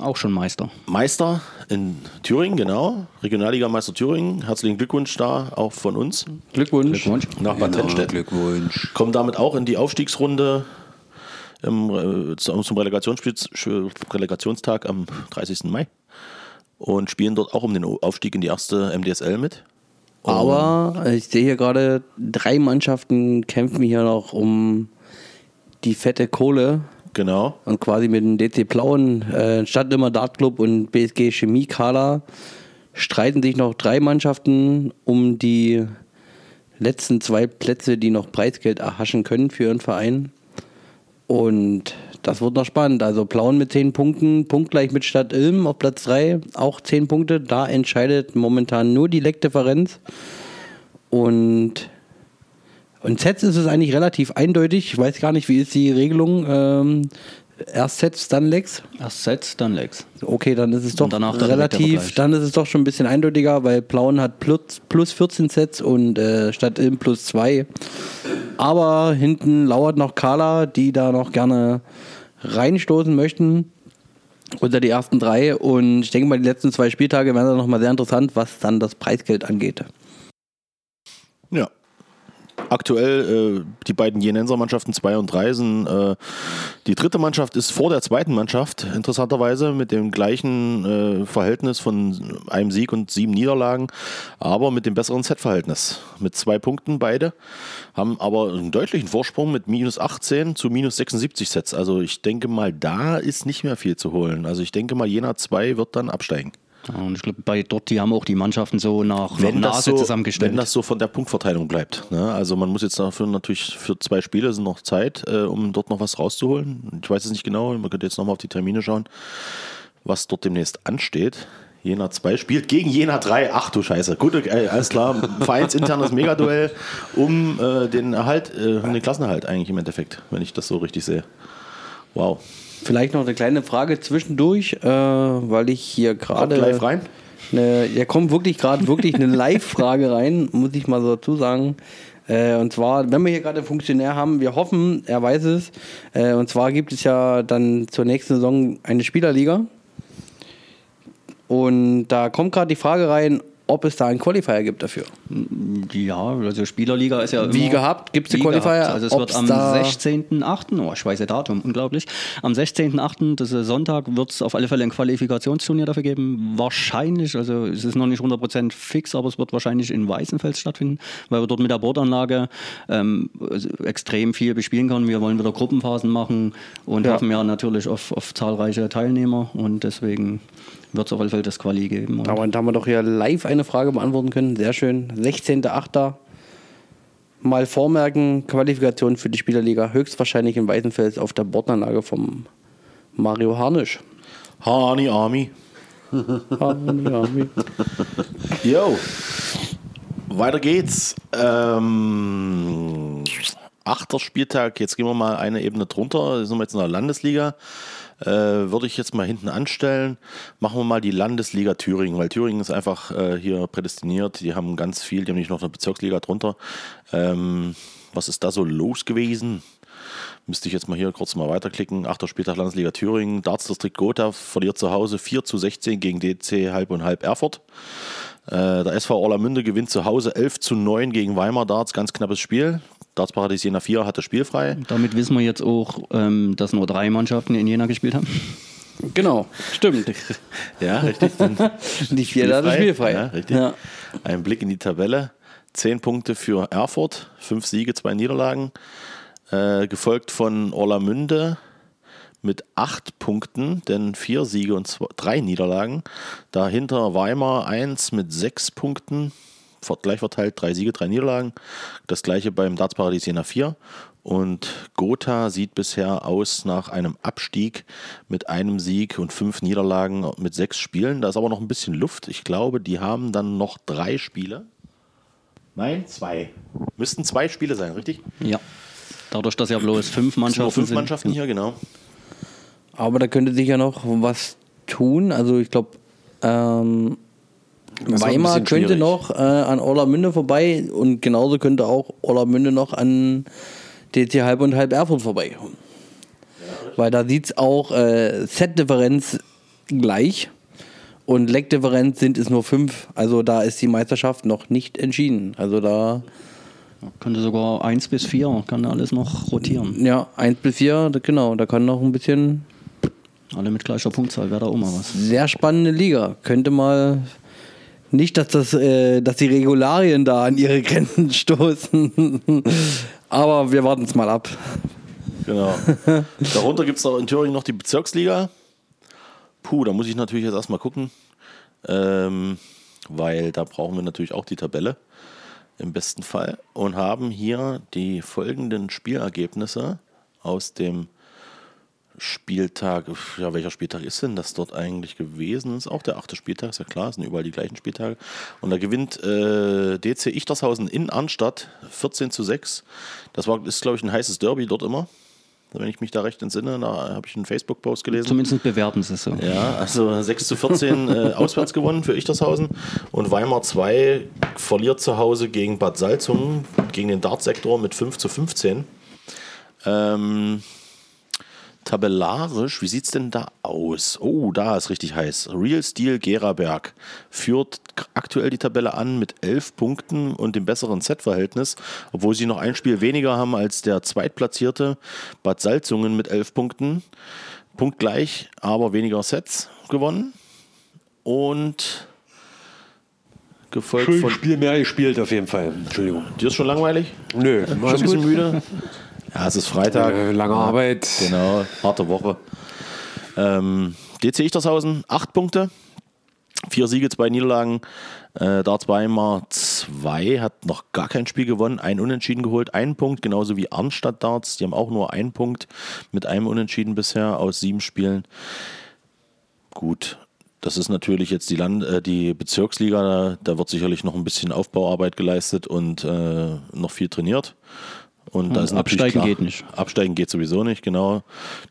Auch schon Meister. Meister in Thüringen, genau. Regionalliga-Meister Thüringen. Herzlichen Glückwunsch da auch von uns Glückwunsch. Glückwunsch. nach Bad Tennstedt. Glückwunsch. kommen damit auch in die Aufstiegsrunde im, äh, zum Relegationstag am 30. Mai und spielen dort auch um den Aufstieg in die erste MDSL mit. Aber ich sehe hier gerade, drei Mannschaften kämpfen hier noch um die fette Kohle. Genau. Und quasi mit dem DC Plauen, äh, Stadtimmer Dartclub und BSG Chemie Kala streiten sich noch drei Mannschaften um die letzten zwei Plätze, die noch Preisgeld erhaschen können für ihren Verein. Und das wird noch spannend. Also Plauen mit 10 Punkten, punktgleich mit Stadt Ilm auf Platz 3, auch 10 Punkte. Da entscheidet momentan nur die Leckdifferenz. Und und Sets ist es eigentlich relativ eindeutig. Ich weiß gar nicht, wie ist die Regelung. Ähm, erst Sets, dann Legs. Erst Sets, dann Legs. Okay, dann ist es doch relativ, dann ist es doch schon ein bisschen eindeutiger, weil Plauen hat plus, plus 14 Sets und äh, Stadt Ilm plus 2. Aber hinten lauert noch Carla, die da noch gerne reinstoßen möchten unter die ersten drei. Und ich denke mal, die letzten zwei Spieltage werden dann nochmal sehr interessant, was dann das Preisgeld angeht. Aktuell äh, die beiden Jenenser Mannschaften 2 und 3 sind. Äh, die dritte Mannschaft ist vor der zweiten Mannschaft, interessanterweise, mit dem gleichen äh, Verhältnis von einem Sieg und sieben Niederlagen, aber mit dem besseren Setverhältnis. Mit zwei Punkten beide, haben aber einen deutlichen Vorsprung mit minus 18 zu minus 76 Sets. Also ich denke mal, da ist nicht mehr viel zu holen. Also ich denke mal, Jena 2 wird dann absteigen. Und ich glaube, bei dort, die haben auch die Mannschaften so nach wenn nach das, Nase so, zusammengestellt. wenn das so von der Punktverteilung bleibt. Ne? Also man muss jetzt dafür natürlich für zwei Spiele sind noch Zeit, äh, um dort noch was rauszuholen. Ich weiß es nicht genau, man könnte jetzt nochmal auf die Termine schauen, was dort demnächst ansteht. Jena 2 spielt gegen Jena 3. Ach du Scheiße. Gut, äh, alles klar. Vereinsinternes Megaduell um äh, den Erhalt, äh, um den Klassenerhalt eigentlich im Endeffekt, wenn ich das so richtig sehe. Wow. Vielleicht noch eine kleine Frage zwischendurch, äh, weil ich hier gerade. live rein. Eine, ja, kommt wirklich gerade wirklich eine Live-Frage rein, muss ich mal so dazu sagen. Äh, und zwar, wenn wir hier gerade einen Funktionär haben, wir hoffen, er weiß es. Äh, und zwar gibt es ja dann zur nächsten Saison eine Spielerliga. Und da kommt gerade die Frage rein, ob es da einen Qualifier gibt dafür. Ja, also Spielerliga ist ja Wie gehabt? Gibt's die Wie Qualifier? gehabt. Also es wird am da- 16.8., oh, ich weiß ihr Datum, unglaublich. Am 16.8., das ist Sonntag, wird es auf alle Fälle ein Qualifikationsturnier dafür geben. Wahrscheinlich, also es ist noch nicht 100% fix, aber es wird wahrscheinlich in Weißenfels stattfinden, weil wir dort mit der Bordanlage ähm, extrem viel bespielen können. Wir wollen wieder Gruppenphasen machen und Ja. hoffen ja natürlich auf, auf zahlreiche Teilnehmer und deswegen wird es auf alle Fälle das Quali geben. Da haben wir doch hier live eine Frage beantworten können. Sehr schön. 16.8. Mal vormerken, Qualifikation für die Spielerliga höchstwahrscheinlich in Weißenfels auf der Bordanlage vom Mario Harnisch. Hani Army. Jo, weiter geht's. Ähm, achter Spieltag, jetzt gehen wir mal eine Ebene drunter, sind wir jetzt in der Landesliga. Äh, würde ich jetzt mal hinten anstellen. Machen wir mal die Landesliga Thüringen, weil Thüringen ist einfach äh, hier prädestiniert. Die haben ganz viel, die haben nicht noch eine Bezirksliga drunter. Ähm, was ist da so los gewesen? Müsste ich jetzt mal hier kurz mal weiterklicken. Achter Spieltag Landesliga Thüringen. Darts-Distrikt Gotha verliert zu Hause 4 zu 16 gegen DC Halb und Halb Erfurt. Äh, der SV Orlamünde gewinnt zu Hause 11 zu 9 gegen Weimar Darts. Ganz knappes Spiel. Darts Paradies Jena 4 hatte spielfrei. damit wissen wir jetzt auch, ähm, dass nur drei Mannschaften in Jena gespielt haben. Genau, stimmt. Ja, richtig. Die vier hatte spielfrei. Ja, richtig. Ja. Ein Blick in die Tabelle. Zehn Punkte für Erfurt, fünf Siege, zwei Niederlagen. Äh, gefolgt von Orlamünde mit acht Punkten, denn vier Siege und zwei, drei Niederlagen. Dahinter Weimar eins mit sechs Punkten. Gleich verteilt, drei Siege, drei Niederlagen. Das gleiche beim Dartsparadies Jena 4. Und Gotha sieht bisher aus nach einem Abstieg mit einem Sieg und fünf Niederlagen mit sechs Spielen. Da ist aber noch ein bisschen Luft. Ich glaube, die haben dann noch drei Spiele. Nein, zwei. Müssten zwei Spiele sein, richtig? Ja. Dadurch, dass ja bloß fünf sind Mannschaften nur fünf sind. Mannschaften hier, genau. Aber da könnte sich ja noch was tun. Also ich glaube, ähm, Weimar könnte schwierig. noch äh, an Orlamünde vorbei und genauso könnte auch Orlamünde noch an DC Halb und Halb Erfurt vorbei. Weil da sieht es auch äh, Set-Differenz gleich und Leck-Differenz sind es nur fünf. Also da ist die Meisterschaft noch nicht entschieden. Also da, Könnte sogar eins bis vier, kann alles noch rotieren. ja, 1 bis 4, genau, da kann noch ein bisschen Alle mit gleicher Punktzahl wäre da auch mal was. sehr spannende Liga. Könnte mal nicht, dass das, äh, dass die Regularien da an ihre Grenzen stoßen. Aber wir warten es mal ab. Genau. Darunter gibt es in Thüringen noch die Bezirksliga. Puh, da muss ich natürlich jetzt erstmal gucken, ähm, weil da brauchen wir natürlich auch die Tabelle im besten Fall und haben hier die folgenden Spielergebnisse aus dem Spieltag. Ja, welcher Spieltag ist denn das dort eigentlich gewesen? Das ist auch der achte Spieltag, ist ja klar, es sind überall die gleichen Spieltage. Und da gewinnt äh, DC Ichtershausen in Arnstadt 14 zu 6. Das war, ist, glaube ich, ein heißes Derby dort immer. Wenn ich mich da recht entsinne, da habe ich einen Facebook-Post gelesen. Zumindest bewerten sie es so. Ja, also 6 zu 14 äh, auswärts gewonnen für Ichtershausen. Und Weimar 2 verliert zu Hause gegen Bad Salzungen, gegen den Dartsektor mit 5 zu 15. Ähm, tabellarisch, wie sieht es denn da aus? Oh, da ist richtig heiß. Real Steel Geraberg führt aktuell die Tabelle an mit 11 Punkten und dem besseren Set-Verhältnis, obwohl sie noch ein Spiel weniger haben als der Zweitplatzierte Bad Salzungen mit 11 Punkten. Punktgleich, aber weniger Sets gewonnen. Und gefolgt von. Spiel mehr gespielt auf jeden Fall. Entschuldigung. Dir ist schon langweilig? Nö, Schon ein bisschen müde? Ja, es ist Freitag. Äh, lange Arbeit. Genau, harte Woche. Ähm, DC Ichtershausen, acht Punkte. Vier Siege, zwei Niederlagen. Äh, Darts Weimar 2 hat noch gar kein Spiel gewonnen, ein Unentschieden geholt, einen Punkt, genauso wie Arnstadt Darts. Die haben auch nur einen Punkt mit einem Unentschieden bisher aus sieben Spielen. Gut, das ist natürlich jetzt die, Land äh, die Bezirksliga, da, da wird sicherlich noch ein bisschen Aufbauarbeit geleistet und äh, noch viel trainiert. Und da Und ist absteigen klar, geht nicht. Absteigen geht sowieso nicht, genau.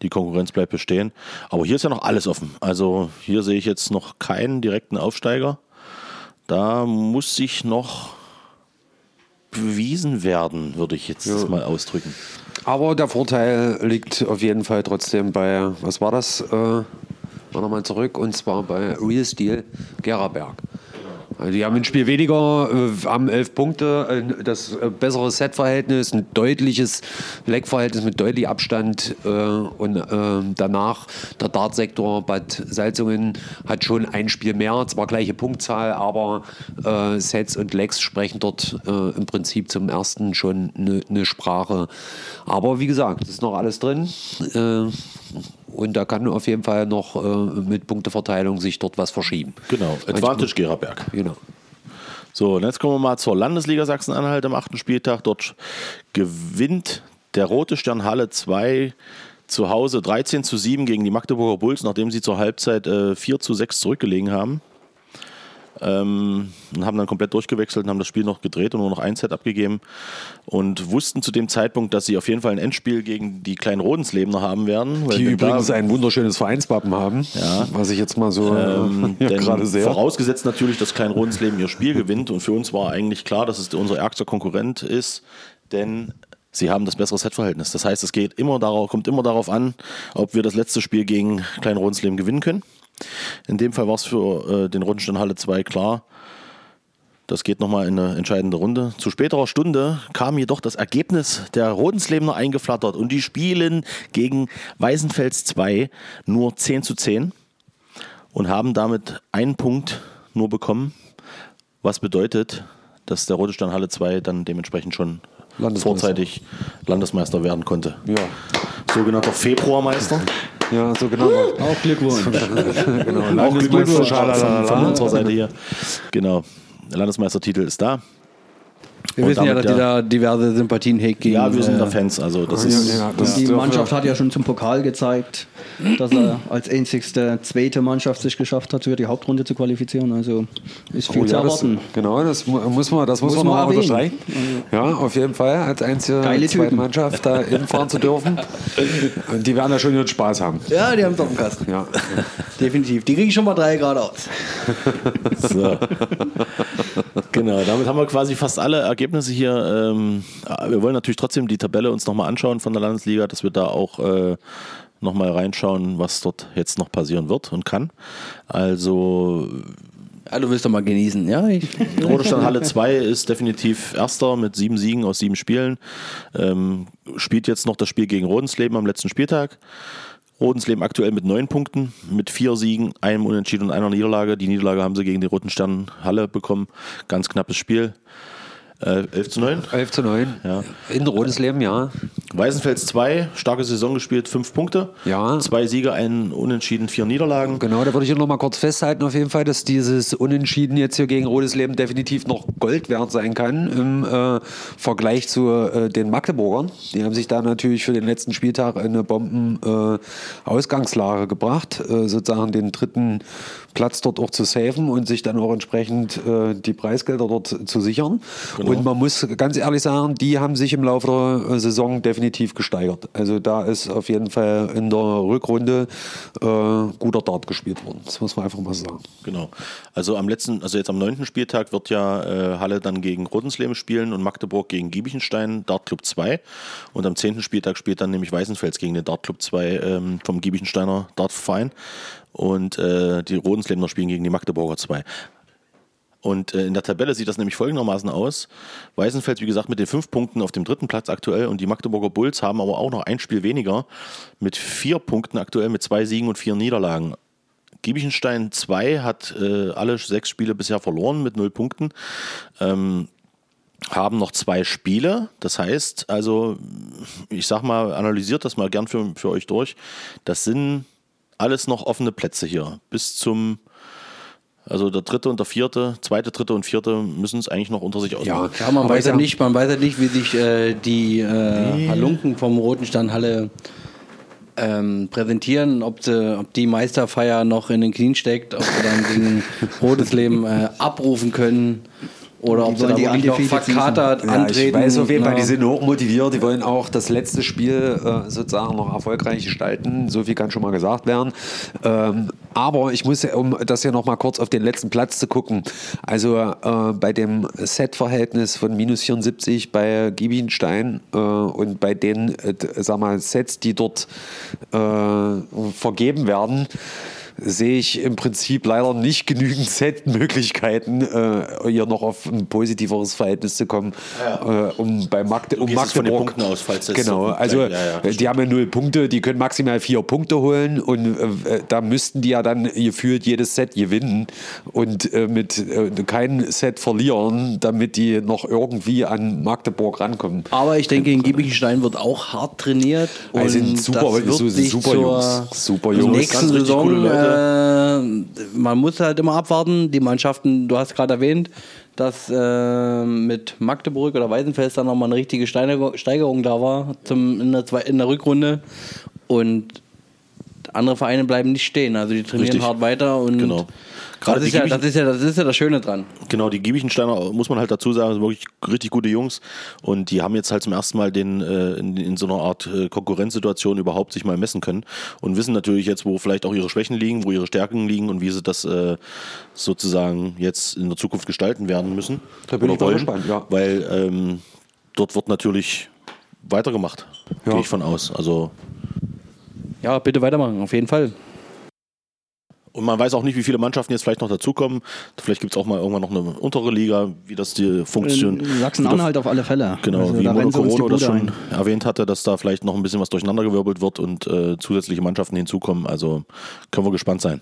Die Konkurrenz bleibt bestehen. Aber hier ist ja noch alles offen. Also hier sehe ich jetzt noch keinen direkten Aufsteiger. Da muss sich noch bewiesen werden, würde ich jetzt das mal ausdrücken. Aber der Vorteil liegt auf jeden Fall trotzdem bei, was war das? Äh, mal nochmal zurück, und zwar bei Real Steel Geraberg. Also die haben ein Spiel weniger, äh, haben elf Punkte, das äh, bessere Setverhältnis, ein deutliches Leckverhältnis mit deutlich Abstand äh, und danach der Dartsektor Bad Salzungen hat schon ein Spiel mehr, zwar gleiche Punktzahl, aber Sets und Lecks sprechen dort im Prinzip zum ersten schon eine ne Sprache. Aber wie gesagt, es ist noch alles drin. Und da kann auf jeden Fall noch äh, mit Punkteverteilung sich dort was verschieben. Genau, Advantage Geraberg. Genau. So, und jetzt kommen wir mal zur Landesliga Sachsen-Anhalt am achten Spieltag. Dort gewinnt der Rote Stern Halle 2 zu Hause 13 zu 7 gegen die Magdeburger Bulls, nachdem sie zur Halbzeit äh, 4 zu 6 zurückgelegen haben. Ähm, und haben dann komplett durchgewechselt und haben das Spiel noch gedreht und nur noch ein Set abgegeben und wussten zu dem Zeitpunkt, dass sie auf jeden Fall ein Endspiel gegen die kleinen Rodenslebner haben werden. Die übrigens ein wunderschönes Vereinswappen haben, Ja. was ich jetzt mal so ähm, äh, gerade sehe. vorausgesetzt natürlich, dass Klein Rodensleben ihr Spiel gewinnt. Und für uns war eigentlich klar, dass es unser ärgster Konkurrent ist, denn sie haben das bessere Setverhältnis. Das heißt, es geht immer darauf, kommt immer darauf an, ob wir das letzte Spiel gegen Klein Rodensleben gewinnen können. In dem Fall war es für äh, den Rodenstein Halle 2 klar. Das geht nochmal in eine entscheidende Runde. Zu späterer Stunde kam jedoch das Ergebnis der Rodenslebener eingeflattert und die spielen gegen Weißenfels 2 nur 10 zu 10 und haben damit einen Punkt nur bekommen, was bedeutet, dass der Rote Stern Halle 2 dann dementsprechend schon Landesmeister. vorzeitig Landesmeister werden konnte. Ja. Sogenannter Februarmeister. ja, so genau. Auch Glückwunsch. genau. Auch Glückwunsch von, von unserer Seite hier. Genau. Landesmeistertitel ist da. Wir Und wissen ja, dass ja- da diverse Sympathien hegt gegen. Ja, wir sind äh, da Fans. Also das Ja, ist ja, das Die Mannschaft hat ja schon zum Pokal gezeigt, dass er als einzigste zweite Mannschaft sich geschafft hat, für die Hauptrunde zu qualifizieren. Also ist viel Oh, zu ja, das, erwarten. genau, das mu- muss man, das muss, Muss man man noch erwähnen. unterstreichen. Ja, auf jeden Fall, als einzige Geile zweite Typen. Mannschaft da hinfahren zu dürfen. Und die werden ja schon ihren Spaß haben. Ja, die haben es auf dem Kasten. Ja. Definitiv. Die kriegen schon mal drei geradeaus. So. genau, damit haben wir quasi fast alle Ergebnisse hier. Ähm, wir wollen natürlich trotzdem die Tabelle uns nochmal anschauen von der Landesliga, dass wir da auch äh, nochmal reinschauen, was dort jetzt noch passieren wird und kann. Also Ja, du willst doch mal genießen, ja? Ich, Rodestand Halle 2 ist definitiv Erster mit sieben Siegen aus sieben Spielen. Ähm, spielt jetzt noch das Spiel gegen Rodensleben am letzten Spieltag. Rodensleben aktuell mit neun Punkten, mit vier Siegen, einem Unentschieden und einer Niederlage. Die Niederlage haben sie gegen die Roten Stern Halle bekommen. Ganz knappes Spiel. Äh, 11 zu 9. 11 zu 9. Ja. In rotes Leben, ja. Weißenfels 2, starke Saison gespielt, fünf Punkte. Ja. Zwei Siege, ein Unentschieden, vier Niederlagen. Genau, da würde ich noch mal kurz festhalten, auf jeden Fall, dass dieses Unentschieden jetzt hier gegen Rotes Leben definitiv noch Gold wert sein kann im äh, Vergleich zu äh, den Magdeburgern. Die haben sich da natürlich für den letzten Spieltag in eine Bomben-Ausgangslage gebracht, äh, sozusagen den dritten Platz dort auch zu safen und sich dann auch entsprechend äh, die Preisgelder dort zu sichern. Und man muss ganz ehrlich sagen, die haben sich im Laufe der Saison definitiv gesteigert. Also da ist auf jeden Fall in der Rückrunde äh, guter Dart gespielt worden. Das muss man einfach mal sagen. Genau. Also am letzten, also jetzt am neunten Spieltag wird ja äh, Halle dann gegen Rodensleben spielen und Magdeburg gegen Giebichenstein, Dartclub 2. Und am zehnten Spieltag spielt dann nämlich Weißenfels gegen den Dartclub 2 ähm, vom Giebichensteiner Dartverein. Und äh, die Rodenslebener spielen gegen die Magdeburger 2. Und äh, in der Tabelle sieht das nämlich folgendermaßen aus. Weißenfels, wie gesagt, mit den fünf Punkten auf dem dritten Platz aktuell und die Magdeburger Bulls haben aber auch noch ein Spiel weniger mit vier Punkten aktuell mit zwei Siegen und vier Niederlagen. Giebichenstein 2 hat äh, alle sechs Spiele bisher verloren mit null Punkten. Ähm, haben noch zwei Spiele. Das heißt, also, ich sag mal, analysiert das mal gern für, für euch durch. Das sind alles noch offene Plätze hier. Bis zum, also der dritte und der vierte, zweite, dritte und vierte müssen es eigentlich noch unter sich ausmachen. Ja, man Aber weiß ja nicht, man weiß ja nicht, wie sich äh, die äh, Halunken vom Roten Stern Halle ähm, präsentieren, ob, sie, ob die Meisterfeier noch in den Knien steckt, ob sie dann gegen Rotes Leben äh, abrufen können oder ob sie da die wirklich noch verkatert Ja, antreten. ich weiß auf jeden Fall, die sind hochmotiviert, die wollen auch das letzte Spiel äh, sozusagen noch erfolgreich gestalten. So viel kann schon mal gesagt werden. Ähm, aber ich muss, um das hier noch mal kurz auf den letzten Platz zu gucken, also äh, bei dem Set-Verhältnis von minus 74 bei Giebinstein äh, und bei den, äh, sag mal, Sets, die dort äh, vergeben werden, sehe ich im Prinzip leider nicht genügend Set-Möglichkeiten, äh, hier noch auf ein positiveres Verhältnis zu kommen, äh, um bei Magde um gehst jetzt von den Magdeburg. Punkten aus, falls das genau, so- also ja, ja, äh, die haben ja null Punkte, die können maximal vier Punkte holen und äh, da müssten die ja dann gefühlt jedes Set gewinnen und äh, mit äh, kein Set verlieren, damit die noch irgendwie an Magdeburg rankommen. Aber ich denke, in Giebichenstein wird auch hart trainiert. Und Also sind super- das wird so- super Jungs. Super Jungs. Nächsten Ganz richtig Saison, coole Leute. Äh, man muss halt immer abwarten. Die Mannschaften, du hast gerade erwähnt, dass äh, mit Magdeburg oder Weißenfels dann nochmal eine richtige Steigerung, da war zum, in, der, Zwei- in der Rückrunde. Und andere Vereine bleiben nicht stehen. Also die trainieren Richtig. hart weiter. Und Genau. Gerade das, ist ja, das, ist ja, das ist ja das Schöne dran. Genau, die Giebichensteiner, muss man halt dazu sagen, sind wirklich richtig gute Jungs und die haben jetzt halt zum ersten Mal den, äh, in, in so einer Art äh, Konkurrenzsituation überhaupt sich mal messen können und wissen natürlich jetzt, wo vielleicht auch ihre Schwächen liegen, wo ihre Stärken liegen und wie sie das äh, sozusagen jetzt in der Zukunft gestalten werden müssen. Da bin ich wollen, gespannt, ja. Weil ähm, dort wird natürlich weitergemacht, Ja. gehe ich von aus. Also Ja, bitte weitermachen, auf jeden Fall. Und man weiß auch nicht, wie viele Mannschaften jetzt vielleicht noch dazukommen. Vielleicht gibt es auch mal irgendwann noch eine untere Liga, wie das die Funktion. Sachsen-Anhalt auf alle Fälle. Genau, Also wie da Mono Corona das schon ein. erwähnt hatte, dass da vielleicht noch ein bisschen was durcheinandergewirbelt wird und äh, zusätzliche Mannschaften hinzukommen. Also können wir gespannt sein.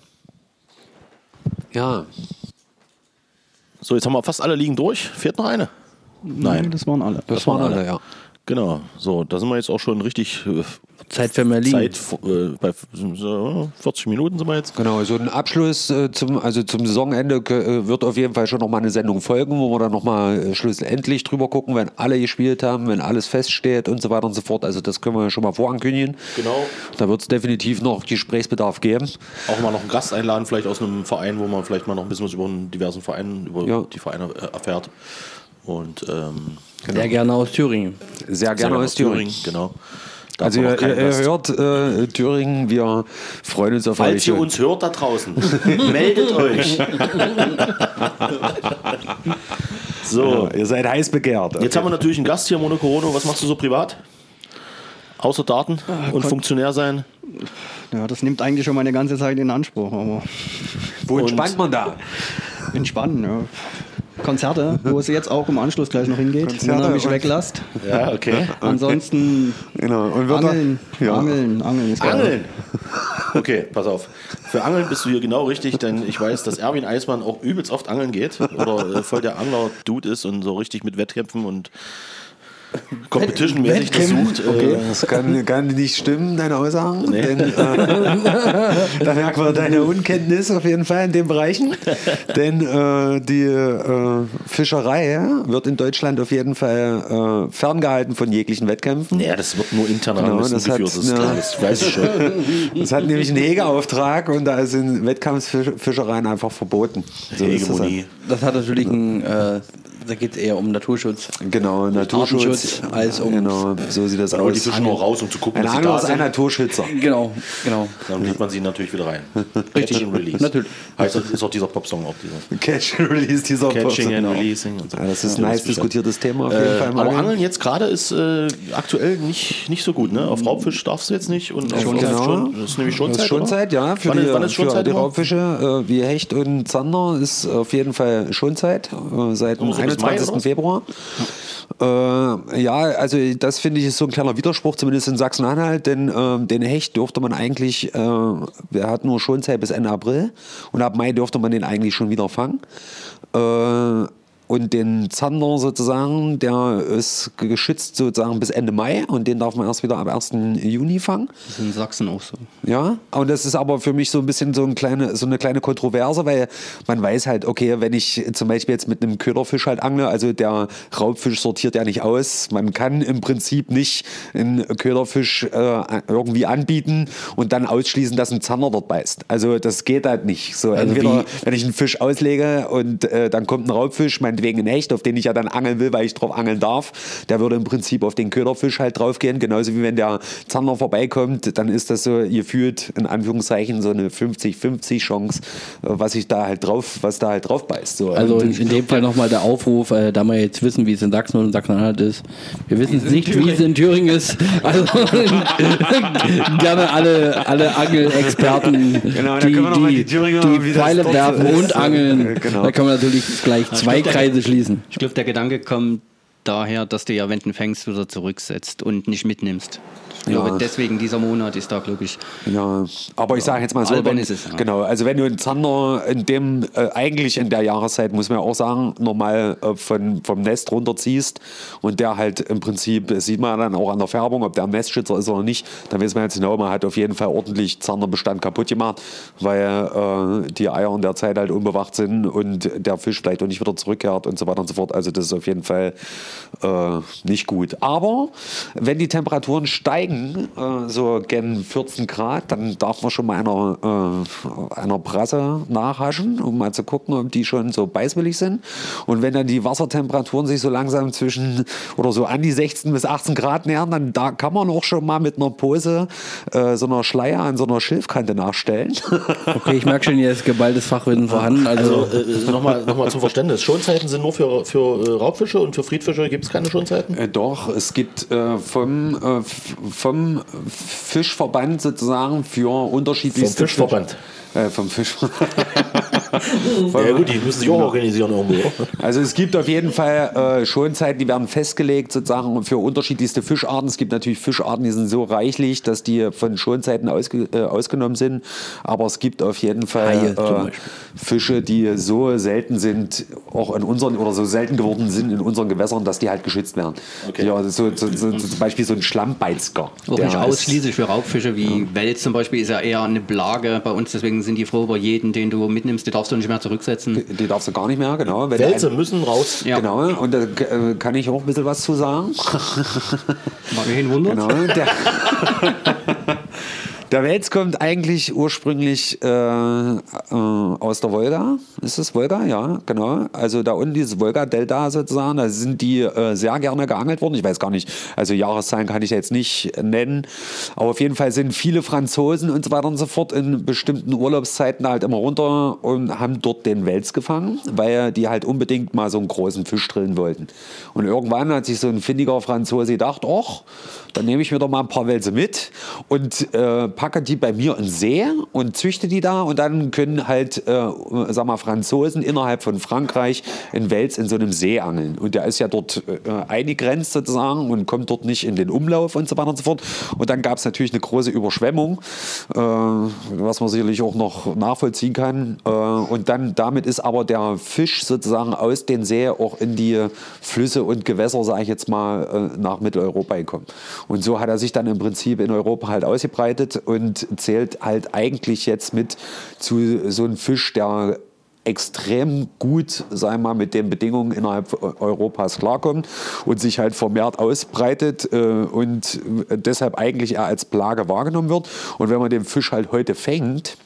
Ja, So, jetzt haben wir fast alle Ligen durch. Fehlt noch eine? Nein. Das waren alle. das, waren alle, ja. Genau, so, da sind wir jetzt auch schon richtig äh, Zeit für Merlin. Zeit äh, bei so 40 Minuten sind wir jetzt. Genau, so ein Abschluss äh, zum, also zum Saisonende äh, wird auf jeden Fall schon nochmal eine Sendung folgen, wo wir dann nochmal äh, schlussendlich drüber gucken, wenn alle gespielt haben, wenn alles feststeht und so weiter und so fort. Also das können wir schon mal vorankündigen. Genau. Da wird es definitiv noch Gesprächsbedarf geben. Auch mal noch einen Gast einladen, vielleicht aus einem Verein, wo man vielleicht mal noch ein bisschen was über einen diversen Verein, über Ja. die Vereine äh, erfährt. Und ähm, Sehr gerne aus Thüringen. Sehr gerne aus Thüringen. Genau. Da Also ihr, ihr, hört äh, Thüringen, wir freuen uns auf Falls euch. ihr uns hört da draußen, meldet euch. so, ihr seid heiß begehrt. jetzt haben wir natürlich einen Gast hier, Mono Corona. Was machst du so privat? Außer Daten und Funktionär sein? Ja, das nimmt eigentlich schon meine ganze Zeit in Anspruch, aber Wo entspannt man da? entspannen. Ja. Konzerte, wo es jetzt auch im Anschluss gleich noch hingeht, Konzerte wenn ihr mich weglasst. Ja, okay. Ansonsten Genau. Und Angeln, Ja. Angeln, Angeln ist geil. Angeln. Okay, pass auf. Für Angeln bist du hier genau richtig, denn ich weiß, dass Erwin Eismann auch übelst oft angeln geht oder äh, voll der Angler-Dude ist und so richtig mit Wettkämpfen und Competition-mäßig das sucht. Äh, Das kann, kann nicht stimmen, deine Aussagen. Nee. Denn, äh, da merkt man deine Unkenntnis auf jeden Fall in den Bereichen. Denn äh, die äh, Fischerei wird in Deutschland auf jeden Fall äh, ferngehalten von jeglichen Wettkämpfen. ja, das wird nur intern Genau, das hat- geführt, das ist ja. klar, das weiß ich schon. Das hat nämlich einen Hegeauftrag und da sind Wettkampffischereien einfach verboten. So Hegemonie. Das hat natürlich ein, äh, da geht es eher um Naturschutz. halt. Genau, Naturschutz. Artenschutz als um- Genau, so sieht das Genau, aus. die fischen nur raus, um zu gucken, Ein Angler ist ein. Naturschützer. Genau, genau. Dann legt man sie natürlich wieder rein. Catch and Release. Natürlich. Heißt, das ist auch dieser Popsong, auch dieser Catch and Release dieser Catching and. Releasing und so. Ja, das ist ein nice diskutiertes Thema auf jeden Äh, Fall. aber. Angeln jetzt gerade ist äh, aktuell nicht, nicht so gut, ne? Auf Raubfisch darfst du jetzt nicht und auf, genau. schon, das ist nämlich schon Das Zeit, ist schon? Zeit, ja. Für wann, die, ist, wann ist schon für Zeit? die? Raubfische äh, wie Hecht und Zander ist auf jeden Fall schon Zeit. Äh, seit dem so bis Mai, 21. oder was? Februar. Äh, ja, also das finde ich ist so ein kleiner Widerspruch, zumindest in Sachsen-Anhalt, denn ähm, den Hecht dürfte man eigentlich, äh, der hat nur Schonzeit bis Ende April und ab Mai dürfte man den eigentlich schon wieder fangen. Äh, und den Zander sozusagen, der ist geschützt sozusagen bis Ende Mai und den darf man erst wieder ab 1. Juni fangen. Das ist in Sachsen auch so. Ja, und das ist aber für mich so ein bisschen so, ein kleine, so eine kleine Kontroverse, weil man weiß halt, okay, wenn ich zum Beispiel jetzt mit einem Köderfisch halt angle, also der Raubfisch sortiert ja nicht aus, man kann im Prinzip nicht einen Köderfisch äh, irgendwie anbieten und dann ausschließen, dass ein Zander dort beißt. Also das geht halt nicht. So Also entweder, wie- wenn ich einen Fisch auslege und äh, dann kommt ein Raubfisch, meinetwegen ein Hecht, auf den ich ja dann angeln will, weil ich drauf angeln darf, der würde im Prinzip auf den Köderfisch halt draufgehen, genauso wie wenn der Zander vorbeikommt, dann ist das so gefühlt in Anführungszeichen so eine 50-50 Chance, äh, was ich da halt drauf, was da halt drauf beißt. So. Also in, in dem Fall nochmal der Aufruf, äh, da wir jetzt wissen, wie es in Sachsen und Sachsen-Anhalt ist. Wir wissen es nicht, wie es in Thüringen ist. Also gerne alle, alle Angelexperten, Genau, da die, die, die Thüringer, die Pfeile werfen und angeln. Genau. Da kann man natürlich gleich zwei der- Kreise schließen. Ich glaube, der Gedanke kommt daher, dass du ja, wenn du fängst, wieder zurücksetzt und nicht mitnimmst. Ich glaube, Ja. deswegen dieser Monat ist da, glaube ich, Ja, aber ich sage jetzt mal so, wenn, ist es, ja. genau, also wenn du einen Zander in dem, äh, eigentlich in der Jahreszeit, muss man ja auch sagen, normal äh, von, vom Nest runterziehst und der halt im Prinzip, das sieht man dann auch an der Färbung, ob der ein Nestschützer ist oder nicht, dann weiß man jetzt genau, man hat auf jeden Fall ordentlich Zanderbestand kaputt gemacht, weil äh, die Eier in der Zeit halt unbewacht sind und der Fisch vielleicht auch nicht wieder zurückkehrt und so weiter und so fort. Also das ist auf jeden Fall äh, nicht gut. Aber wenn die Temperaturen steigen, äh, so gen 14 Grad, dann darf man schon mal einer, äh, einer Brasse nachhaschen, um mal zu gucken, ob die schon so beißwillig sind. Und wenn dann die Wassertemperaturen sich so langsam zwischen oder so an die 16 bis 18 Grad nähern, dann da kann man auch schon mal mit einer Pose äh, so einer Schleier an so einer Schilfkante nachstellen. Okay, ich merke schon, hier ist geballtes Fachwissen vorhanden. Also, Also äh, nochmal noch mal zum Verständnis. Schonzeiten sind nur für, für äh, Raubfische und für Friedfische gibt es keine Schonzeiten? Äh, doch, es gibt äh, vom, äh, vom Fischverband sozusagen für Vom unterschiedlichste Fischverband. Fisch- Äh, vom Fisch. Ja gut, die müssen sich auch organisieren irgendwo. Also es gibt auf jeden Fall äh, Schonzeiten, die werden festgelegt sozusagen für unterschiedlichste Fischarten. Es gibt natürlich Fischarten, die sind so reichlich, dass die von Schonzeiten ausge, äh, ausgenommen sind. Aber es gibt auf jeden Fall Haie äh. Fische, die so selten sind, auch in unseren oder so selten geworden sind in unseren Gewässern, dass die halt geschützt werden. Okay. Ja, so, so, so, so, zum Beispiel so ein Schlammbeizger. Auch nicht ausschließlich für Raubfische wie Wels zum Beispiel ist ja eher eine Plage bei uns, deswegen sind die froh über jeden, den du mitnimmst, den darfst du nicht mehr zurücksetzen. Die darfst du gar nicht mehr, genau. Wenn Wälze ein- müssen raus. Ja. Genau, und da äh, kann ich auch ein bisschen was zu sagen. Mal wen wundert. Genau, der, der Wels kommt eigentlich ursprünglich äh, äh, aus der Wolga. Ist es Wolga? Ja, genau. Also da unten dieses Wolga-Delta sozusagen, da sind die äh, sehr gerne geangelt worden. Ich weiß gar nicht, also Jahreszahlen kann ich jetzt nicht nennen. Aber auf jeden Fall sind viele Franzosen und so weiter und so fort in bestimmten Urlaubszeiten halt immer runter und haben dort den Wels gefangen, weil die halt unbedingt mal so einen großen Fisch drillen wollten. Und irgendwann hat sich so ein findiger Franzose gedacht, ach, dann nehme ich mir doch mal ein paar Wälse mit und äh, packe die bei mir in See und züchte die da und dann können halt, äh, sag mal, Franzosen innerhalb von Frankreich in Wels in so einem See angeln. Und der ist ja dort äh, eingegrenzt sozusagen und kommt dort nicht in den Umlauf und so weiter und so fort. Und dann gab es natürlich eine große Überschwemmung, äh, was man sicherlich auch noch nachvollziehen kann. Äh, und dann damit ist aber der Fisch sozusagen aus den See auch in die Flüsse und Gewässer, sage ich jetzt mal, äh, nach Mitteleuropa gekommen. Und so hat er sich dann im Prinzip in Europa halt ausgebreitet und zählt halt eigentlich jetzt mit zu so einem Fisch, der extrem gut, sagen wir mal, mit den Bedingungen innerhalb Europas klarkommt und sich halt vermehrt ausbreitet äh, und deshalb eigentlich eher als Plage wahrgenommen wird. Und wenn man den Fisch halt heute fängt,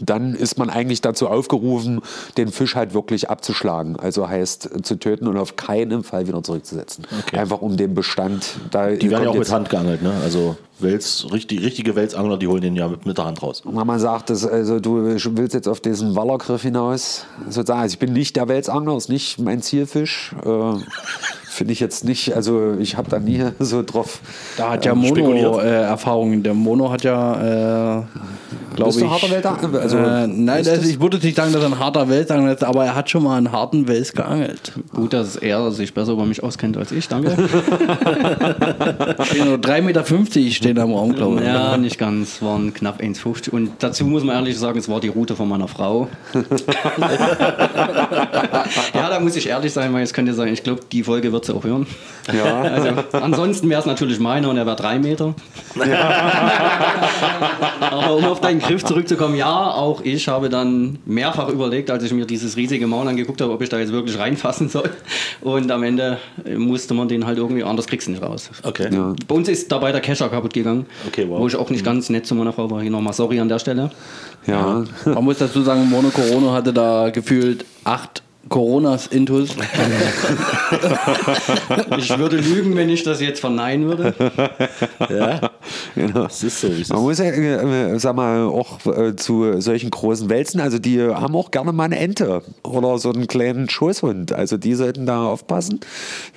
dann ist man eigentlich dazu aufgerufen, den Fisch halt wirklich abzuschlagen. Also heißt zu töten und auf keinen Fall wieder zurückzusetzen. Einfach um den Bestand. Da Die werden ja auch mit Hand geangelt, ne? Also Wels, richtig, richtige Welsangler, die holen den ja mit, mit der Hand raus. Wenn man sagt, dass, also du willst jetzt auf diesen Wallergriff hinaus, sozusagen, also ich bin nicht der Welsangler, ist nicht mein Zielfisch. Äh, Finde ich jetzt nicht, also ich habe da nie so drauf. Da hat ja ähm, Mono äh, Erfahrungen. Der Mono hat ja, äh, glaube ich. harter Weltangler? Also, äh, nein, also das- ich würde nicht sagen, dass er ein harter Welsangler ist, aber er hat schon mal einen harten Wels geangelt. Gut, dass er sich besser über mich auskennt als ich, danke. Nur 3,50 Meter stehen da im Raum, glaube ich. ja, nicht ganz, waren knapp 1,50. Und dazu muss man ehrlich sagen, es war die Route von meiner Frau. ja, da muss ich ehrlich sein, weil es könnte sein, ich glaube, die Folge wird sie auch hören. Ja. Also, ansonsten wäre es natürlich meiner und er wäre drei Meter. Aber um auf deinen Griff zurückzukommen, ja, auch ich habe dann mehrfach überlegt, als ich mir dieses riesige Maul angeguckt habe, ob ich da jetzt wirklich reinfassen soll. Und am Ende musste man den halt irgendwie, anders kriegst du nicht raus. Okay. Ja. Bei uns ist dabei der Kescher kaputt gegangen, Okay, wow. wo ich auch nicht ganz nett zu meiner Frau war. Hier nochmal sorry an der Stelle. Ja. Man muss dazu sagen, Mono Corona hatte da gefühlt acht Coronas intus. Ich würde lügen, wenn ich das jetzt verneinen würde. Ja, Genau. das ist so, es Man ist. muss ja, äh, sag mal, auch äh, zu solchen großen Wälzen, also die haben auch gerne mal eine Ente oder so einen kleinen Schoßhund. Also die sollten da aufpassen.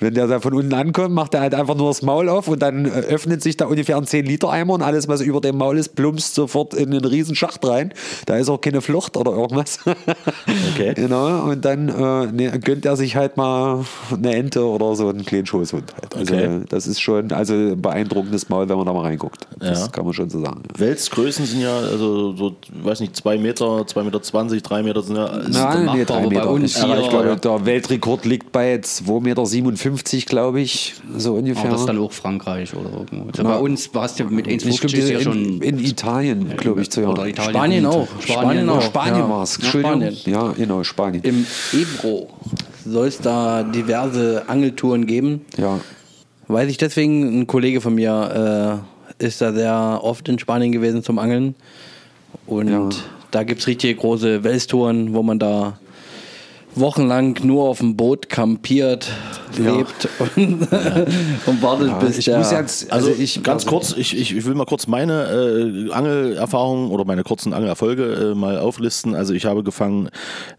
Wenn der da von unten ankommt, macht er halt einfach nur das Maul auf und dann äh, öffnet sich da ungefähr ein 10-Liter-Eimer und alles, was über dem Maul ist, plumpst sofort in den riesen Schacht rein. Da ist auch keine Flucht oder irgendwas. Okay. genau, und dann äh, ne, gönnt er sich halt mal eine Ente oder so einen kleinen Schoßhund. Halt. Also Okay. das ist schon also ein beeindruckendes Maul, wenn man da mal reinguckt. Das Ja. kann man schon so sagen. ja. Welsgrößen sind ja, also so, weiß nicht, 2 Meter, 2 Meter 20, 3 Meter sind ja. ist Nein, nee, drei aber bei Meter. uns Ja, hier- ich glaube, der Weltrekord liegt bei 2,57 Meter, glaube ich, so ungefähr. Aber das ist dann auch Frankreich oder irgendwo. Also Na, bei uns warst du mit ich 1,50 glaube, ist ja in, schon. in Italien, glaube ich, zu hören. Spanien auch. Spanien auch. Spanien Ja. war es. Entschuldigung. Spanien. Ja, genau, Spanien. Im Ebro soll es da diverse Angeltouren geben. ja. Weiß ich deswegen, ein Kollege von mir äh, ist da sehr oft in Spanien gewesen zum Angeln. Und Ja. da gibt es richtig große Welstouren, wo man da wochenlang nur auf dem Boot kampiert, Ja. lebt und, und wartet, bis ich der... muss jetzt, Also, also ich ganz also, kurz, ich, ich, ich will mal kurz meine äh, Angelerfahrungen oder meine kurzen Angelerfolge äh, mal auflisten. Also ich habe gefangen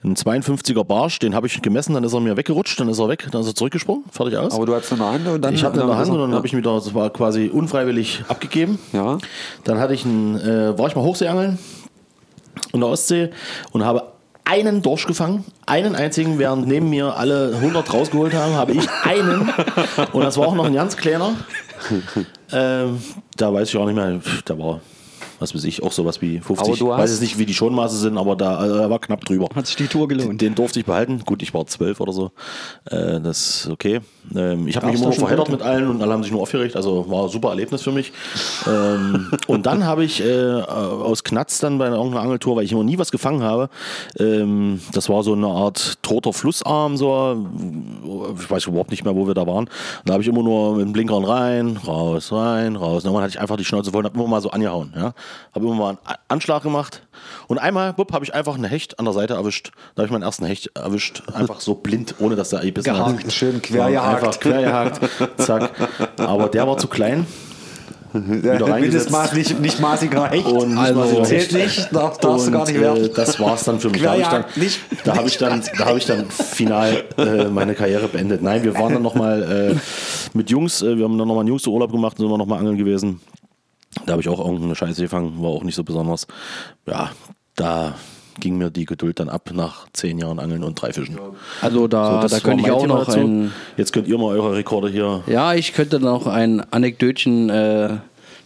einen 52er Barsch, den habe ich gemessen, dann ist er mir weggerutscht, dann ist er weg, dann ist er zurückgesprungen, fertig aus. Aber du hattest eine Hand und dann. ich hatte in der Hand und dann ja. habe ich mir das war quasi unfreiwillig abgegeben. Ja. Dann hatte ich einen, äh, war ich mal Hochseeangeln. in der Ostsee und habe einen Dorsch gefangen, einen einzigen, während neben mir alle 100 rausgeholt haben, habe ich einen und das war auch noch ein ganz kleiner. Ähm, da weiß ich auch nicht mehr, da war, was weiß ich, auch sowas wie 50. Aber du Ich weiß jetzt nicht, wie die Schonmaße sind, aber da also, er war knapp drüber. Hat sich die Tour gelohnt. Den durfte ich behalten. Gut, ich war zwölf oder so. Äh, das ist okay. Ähm, ich habe mich immer verheddert mit allen und alle haben sich nur aufgeregt. Also war ein super Erlebnis für mich. ähm, und dann habe ich äh, aus Knatz dann bei einer irgendeiner Angeltour, weil ich immer nie was gefangen habe, ähm, das war so eine Art toter Flussarm, so, ich weiß überhaupt nicht mehr, wo wir da waren. Da habe ich immer nur mit dem Blinkern rein, raus, rein, raus. Und irgendwann hatte ich einfach die Schnauze voll und habe immer mal so angehauen. Ja? Habe immer mal einen Anschlag gemacht. Und einmal, bupp, habe ich einfach einen Hecht an der Seite erwischt. Da habe ich meinen ersten Hecht erwischt. Einfach so blind, ohne dass der gebissen hat. Gehakt, schön quergehakt. Einfach quergehakt. Zack. Aber der war zu klein. reingesetzt. Mindestmaß, nicht, nicht maßiger Hecht. Und also, zählt nicht, darf, darfst du gar Und, nicht werfen. Äh, das war's dann für mich. Da habe ich dann, nicht- da habe ich dann, da habe ich dann final äh, meine Karriere beendet. Nein, wir waren dann nochmal äh, mit Jungs, äh, wir haben dann nochmal einen Jungsurlaub gemacht, sind wir nochmal angeln gewesen. Da habe ich auch irgendeine Scheiße gefangen, war auch nicht so besonders. Ja, da ging mir die Geduld dann ab nach zehn Jahren Angeln und drei Fischen. Also da, das da könnte ich auch Thema noch ein, Jetzt könnt ihr mal eure Rekorde hier. ja, ich könnte noch ein Anekdötchen äh,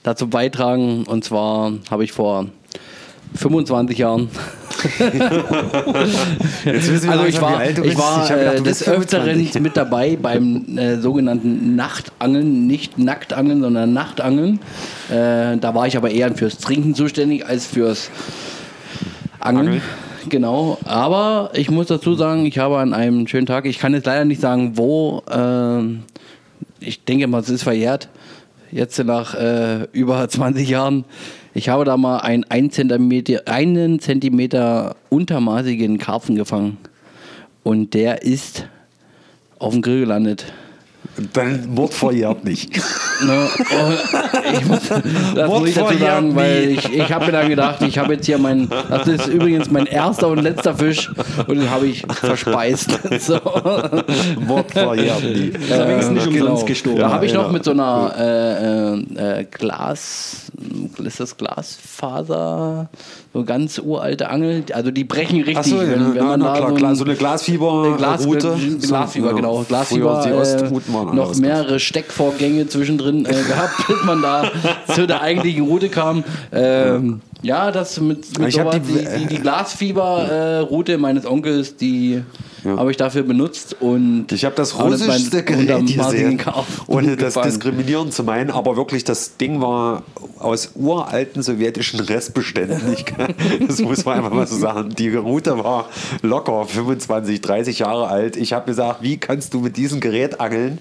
dazu beitragen. Und zwar habe ich vor 25 Jahren Jetzt wissen wir Also ich war, ich war hab gedacht, äh, des Öfteren 25. mit dabei beim äh, sogenannten Nachtangeln, nicht Nacktangeln, sondern Nachtangeln. Äh, da war ich aber eher fürs Trinken zuständig als fürs Angeln. Angeln. Genau, aber ich muss dazu sagen, ich habe an einem schönen Tag, ich kann jetzt leider nicht sagen, wo, äh, ich denke mal, es ist verjährt, jetzt nach äh, über 20 Jahren. Ich habe da mal einen 1 Zentimeter, einen Zentimeter untermaßigen Karpfen gefangen. Und der ist auf dem Grill gelandet. Dein Wort verjährt nicht. Ne, oh, ich muss, das muss ich dazu sagen, weil ich, ich habe mir dann gedacht, ich habe jetzt hier mein, das ist übrigens mein erster und letzter Fisch und den habe ich verspeist. So. Verjährt nie. Ist aber wenigstens nicht umsonst gestorben. Da habe ich noch mit so einer äh, äh, äh, Glas, ist das Glasfaser, so ganz uralte Angel, also die brechen richtig, Achso, wenn, wenn na, na, klar, so, klar, so eine Glasfieber Glas, Route. Glasfieber, So, genau. Ostrouten äh, noch mehrere Steckvorgänge zwischendrin äh, gehabt, bis man da zu der eigentlichen Route kam. Ähm, ja, das mit, mit sowas, die- die, die, die Glasfieber-Route meines Onkels, die habe ich dafür benutzt und Ich habe das russischste meinen Gerät gesehen, ohne das gefangen. diskriminieren zu meinen, aber wirklich, das Ding war aus uralten sowjetischen Restbeständen. Ich das muss man einfach mal so sagen. Die Route war locker 25, 30 Jahre alt. Ich habe gesagt, wie kannst du mit diesem Gerät angeln?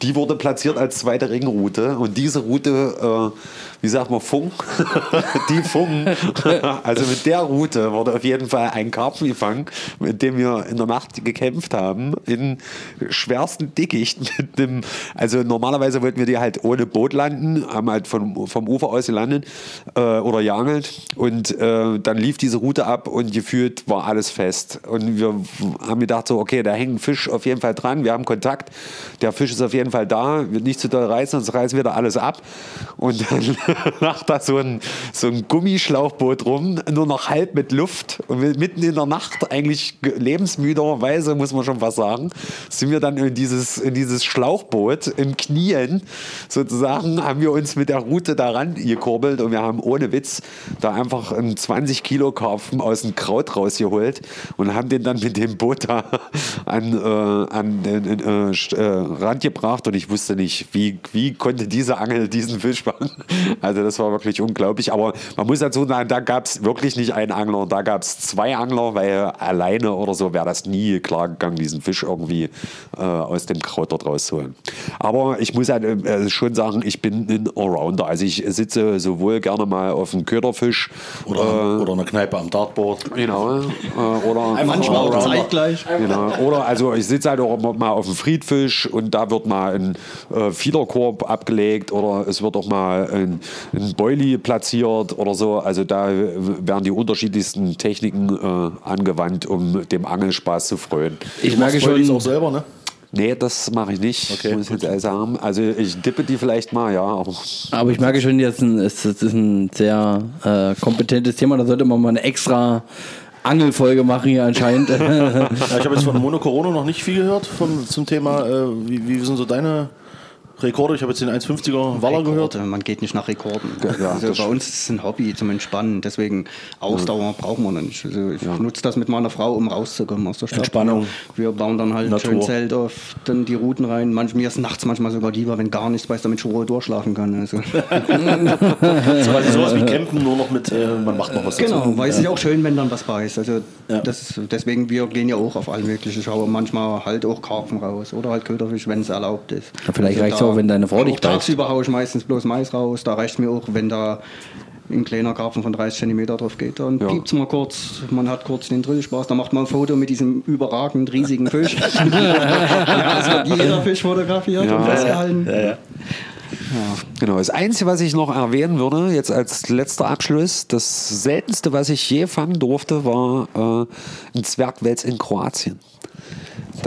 Die wurde platziert als zweite Ringroute und diese Route, äh, wie sagt man, Funk? Die Funk. Also mit der Route wurde auf jeden Fall ein Karpfen gefangen, mit dem wir in der Nacht gekämpft haben, in schwersten Dickicht mit einem, also normalerweise wollten wir die halt ohne Boot landen, haben halt vom, vom Ufer aus gelandet äh, oder geangelt und äh, dann lief diese Route ab und gefühlt war alles fest. Und wir haben gedacht so, okay, da hängt ein Fisch auf jeden Fall dran, wir haben Kontakt, der Fisch ist auf jeden Fall da, wird nicht zu doll reißen, sonst reißen wir da alles ab. Und dann lag da so ein, so ein Gummischlauchboot rum, nur noch halb mit Luft und mitten in der Nacht eigentlich ge- lebensmüderweise, muss man schon fast sagen, sind wir dann in dieses, in dieses Schlauchboot im Knien sozusagen, haben wir uns mit der Route daran gekurbelt und wir haben ohne Witz da einfach einen 20 Kilo Karpfen aus dem Kraut rausgeholt und haben den dann mit dem Boot da an, äh, an den äh, äh, Rand gebracht und ich wusste nicht, wie, wie konnte diese Angel diesen Fisch fangen. Also das war wirklich unglaublich. Aber man muss dazu sagen, da gab es wirklich nicht einen Angler, da gab es zwei Angler, weil alleine oder so wäre das nie klar gegangen, diesen Fisch irgendwie äh, aus dem Kraut dort rauszuholen. Aber ich muss halt äh, schon sagen, ich bin ein Allrounder. Also ich sitze sowohl gerne mal auf dem Köderfisch Oder, oder eine Kneipe am Dartboard. Genau. Äh, oder Manchmal auch zeitgleich. Genau. Oder also ich sitze halt auch mal auf dem Friedfisch und da wird mal ein äh, Fiederkorb abgelegt oder es wird auch mal ein, ein Boilie platziert oder so. Also da werden die unterschiedlichsten Techniken äh, angewandt, um dem Angelspaß zu frönen. Ich merke schon, auch selber, ne? Nee, das mache ich nicht, Okay, muss ich jetzt ehrlich sagen. Also ich dippe die vielleicht mal, ja, aber Aber ich merke schon, jetzt es, es ist ein sehr äh, kompetentes Thema. Da sollte man mal eine extra Angelfolge machen hier anscheinend. Ja, ich habe jetzt von Mono Corona noch nicht viel gehört von, zum Thema, äh, wie, wie sind so deine Rekorde? Ich habe jetzt den 1,50er Waller gehört. Man geht nicht nach Rekorden. Ja, also bei uns ist es ein Hobby zum Entspannen. Deswegen Ausdauer brauchen wir noch nicht. Also ich nutze das mit meiner Frau, um rauszukommen aus der Stadt. Entspannung. Wir bauen dann halt Natur. ein schönes Zelt auf, dann die Routen rein. Manch, mir ist nachts manchmal sogar lieber, wenn gar nichts, weil ich damit schon Ruhe durchschlafen kann. Also. Ist quasi sowas wie Campen, nur noch mit, äh, man macht noch was dazu. Genau, weil es ist auch schön, wenn dann was bei ist. Also Ja. das ist, deswegen, wir gehen ja auch auf alle möglichen. Ich schaue manchmal halt auch Karpfen raus oder halt Köderfisch, wenn es erlaubt ist. Ja, vielleicht Also reicht's da- auch, wenn deine Frau dich auch Tagsüber haue ich meistens bloß Mais raus. Da reicht mir auch, wenn da ein kleiner Karpfen von 30 cm drauf geht. Dann Ja. piept's mal kurz, man hat kurz den Drillspaß, dann macht man ein Foto mit diesem überragend riesigen Fisch. ja, es wird jeder Fisch fotografiert Ja. und festgehalten. Genau, das Einzige, was ich noch erwähnen würde, jetzt als letzter Abschluss, das seltenste, was ich je fangen durfte, war äh, ein Zwergwels in Kroatien.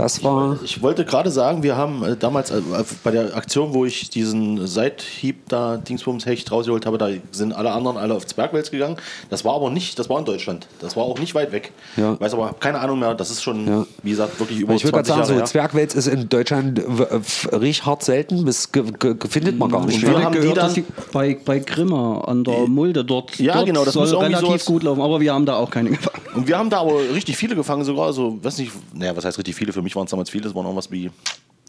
Das war, Ich wollte gerade sagen, wir haben äh, damals äh, bei der Aktion, wo ich diesen Seithieb da, Dingsbums Hecht rausgeholt habe, da sind alle anderen alle auf Zwergwels gegangen. Das war aber nicht, das war in Deutschland. Das war auch nicht weit weg. Ja. Weiß aber, keine Ahnung mehr, das ist schon, Ja. wie gesagt, wirklich über ich würde gerade 20 sagen, Jahre so. Zwergwels ist in Deutschland f- richtig hart selten, ge, ge, findet man gar nicht. Und Ich wir habe haben die gehört, dann- dass die bei, bei Grimma an der Mulde dort, Ja, dort genau, das soll relativ sowas- gut laufen, aber wir haben da auch keine gefangen. Und wir haben da aber richtig viele gefangen sogar. Also, weiß nicht, naja, was heißt richtig viele? Für mich waren es damals viele. Es waren irgendwas wie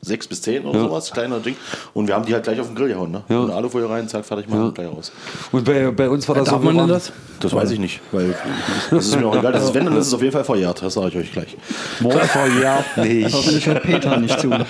sechs bis zehn oder Ja. sowas, kleiner Ding. Und wir haben die halt gleich auf den Grill gehauen. Ne? Ja. Und Alufolie rein, zack, fertig, machen gleich raus. Und bei, bei uns war das Darf so, man denn das? Das weiß ich nicht, weil das ist mir auch egal. Das ist, wenn, dann ist es auf jeden Fall verjährt. Das sage ich euch gleich. Morgen verjährt nicht. Hoffentlich hört Peter nicht zu.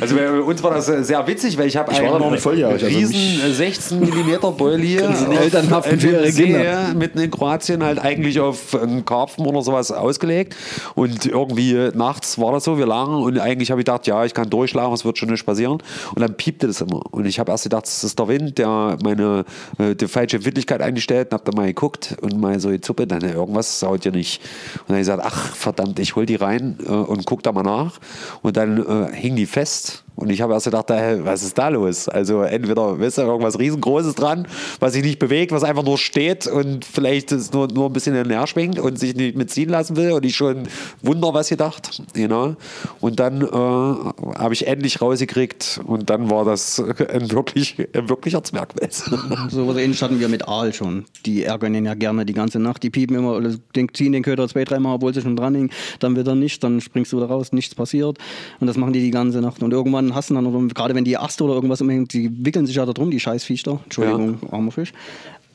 Also bei uns war das sehr witzig, weil ich habe einen noch nicht volljährig, also riesen äh, 16 mm Beul hier die Eltern haften für ihre See, Kinder. mitten in Kroatien halt eigentlich auf einen Karpfen oder sowas ausgelegt und irgendwie nachts war das so, wir lagen und eigentlich habe ich gedacht, ja, ich kann durchschlafen, es wird schon nicht passieren. Und dann piepte das immer. Und ich habe erst gedacht, das ist der Wind, der meine äh, die falsche Empfindlichkeit eingestellt und habe dann mal geguckt und mal so gezuppelt, dann äh, irgendwas saut ja nicht. Und dann habe ich gesagt, ach verdammt, ich hol die rein äh, und guck da mal nach. Und dann äh, hing die fest und ich habe erst gedacht, was ist da los? Also entweder weißt du, irgendwas riesengroßes dran, was sich nicht bewegt, was einfach nur steht und vielleicht ist nur, nur ein bisschen hin und her schwingt und sich nicht mitziehen lassen will und ich schon wunder was gedacht. Genau. Und dann äh, habe ich endlich rausgekriegt und dann war das ein, wirklich, ein wirklicher Zwergwels. So was ähnliches hatten wir mit Aal schon. Die ärgern ihn ja gerne die ganze Nacht. Die piepen immer, oder ziehen den Köder zwei, dreimal, obwohl sie schon dran hängen. Dann wieder nicht, dann springst du wieder raus, nichts passiert. Und das machen die die ganze Nacht. Und irgendwann hast du dann, oder gerade wenn die Aste oder irgendwas umhängt, die wickeln sich ja da drum, die Scheißviecher. Entschuldigung, armer Fisch.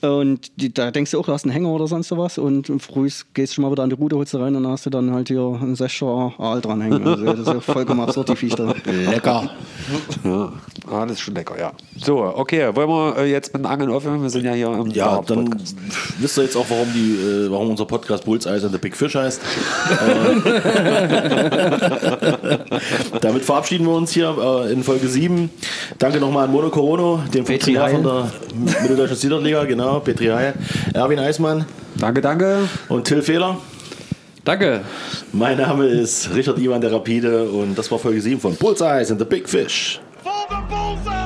Und die, da denkst du auch, du hast einen Hänger oder sonst was und früh gehst du schon mal wieder an die Rute, holst du rein und dann hast du dann halt hier einen Sescher Aal dranhängen. Also das ist ja vollkommen absurd, die Viecher. Lecker. ja, alles schon lecker, ja. So, okay, wollen wir äh, jetzt mit dem Angeln aufhören? Wir sind ja hier im Ja, dann Podcast. wisst ihr jetzt auch, warum, die, äh, warum unser Podcast Bullseye and the Big Fish heißt. äh, damit verabschieden wir uns hier in Folge 7. Danke nochmal an Mono Corono, dem Petri Funktionär von der Mitteldeutschen Siederliga, genau, genau, Petri Heil, Erwin Eismann. Danke, danke. Und Till Fehler. Danke. Mein Name ist Richard Iwan der Rapide und das war Folge 7 von Bullseyes and the Big Fish. For the Bullseye!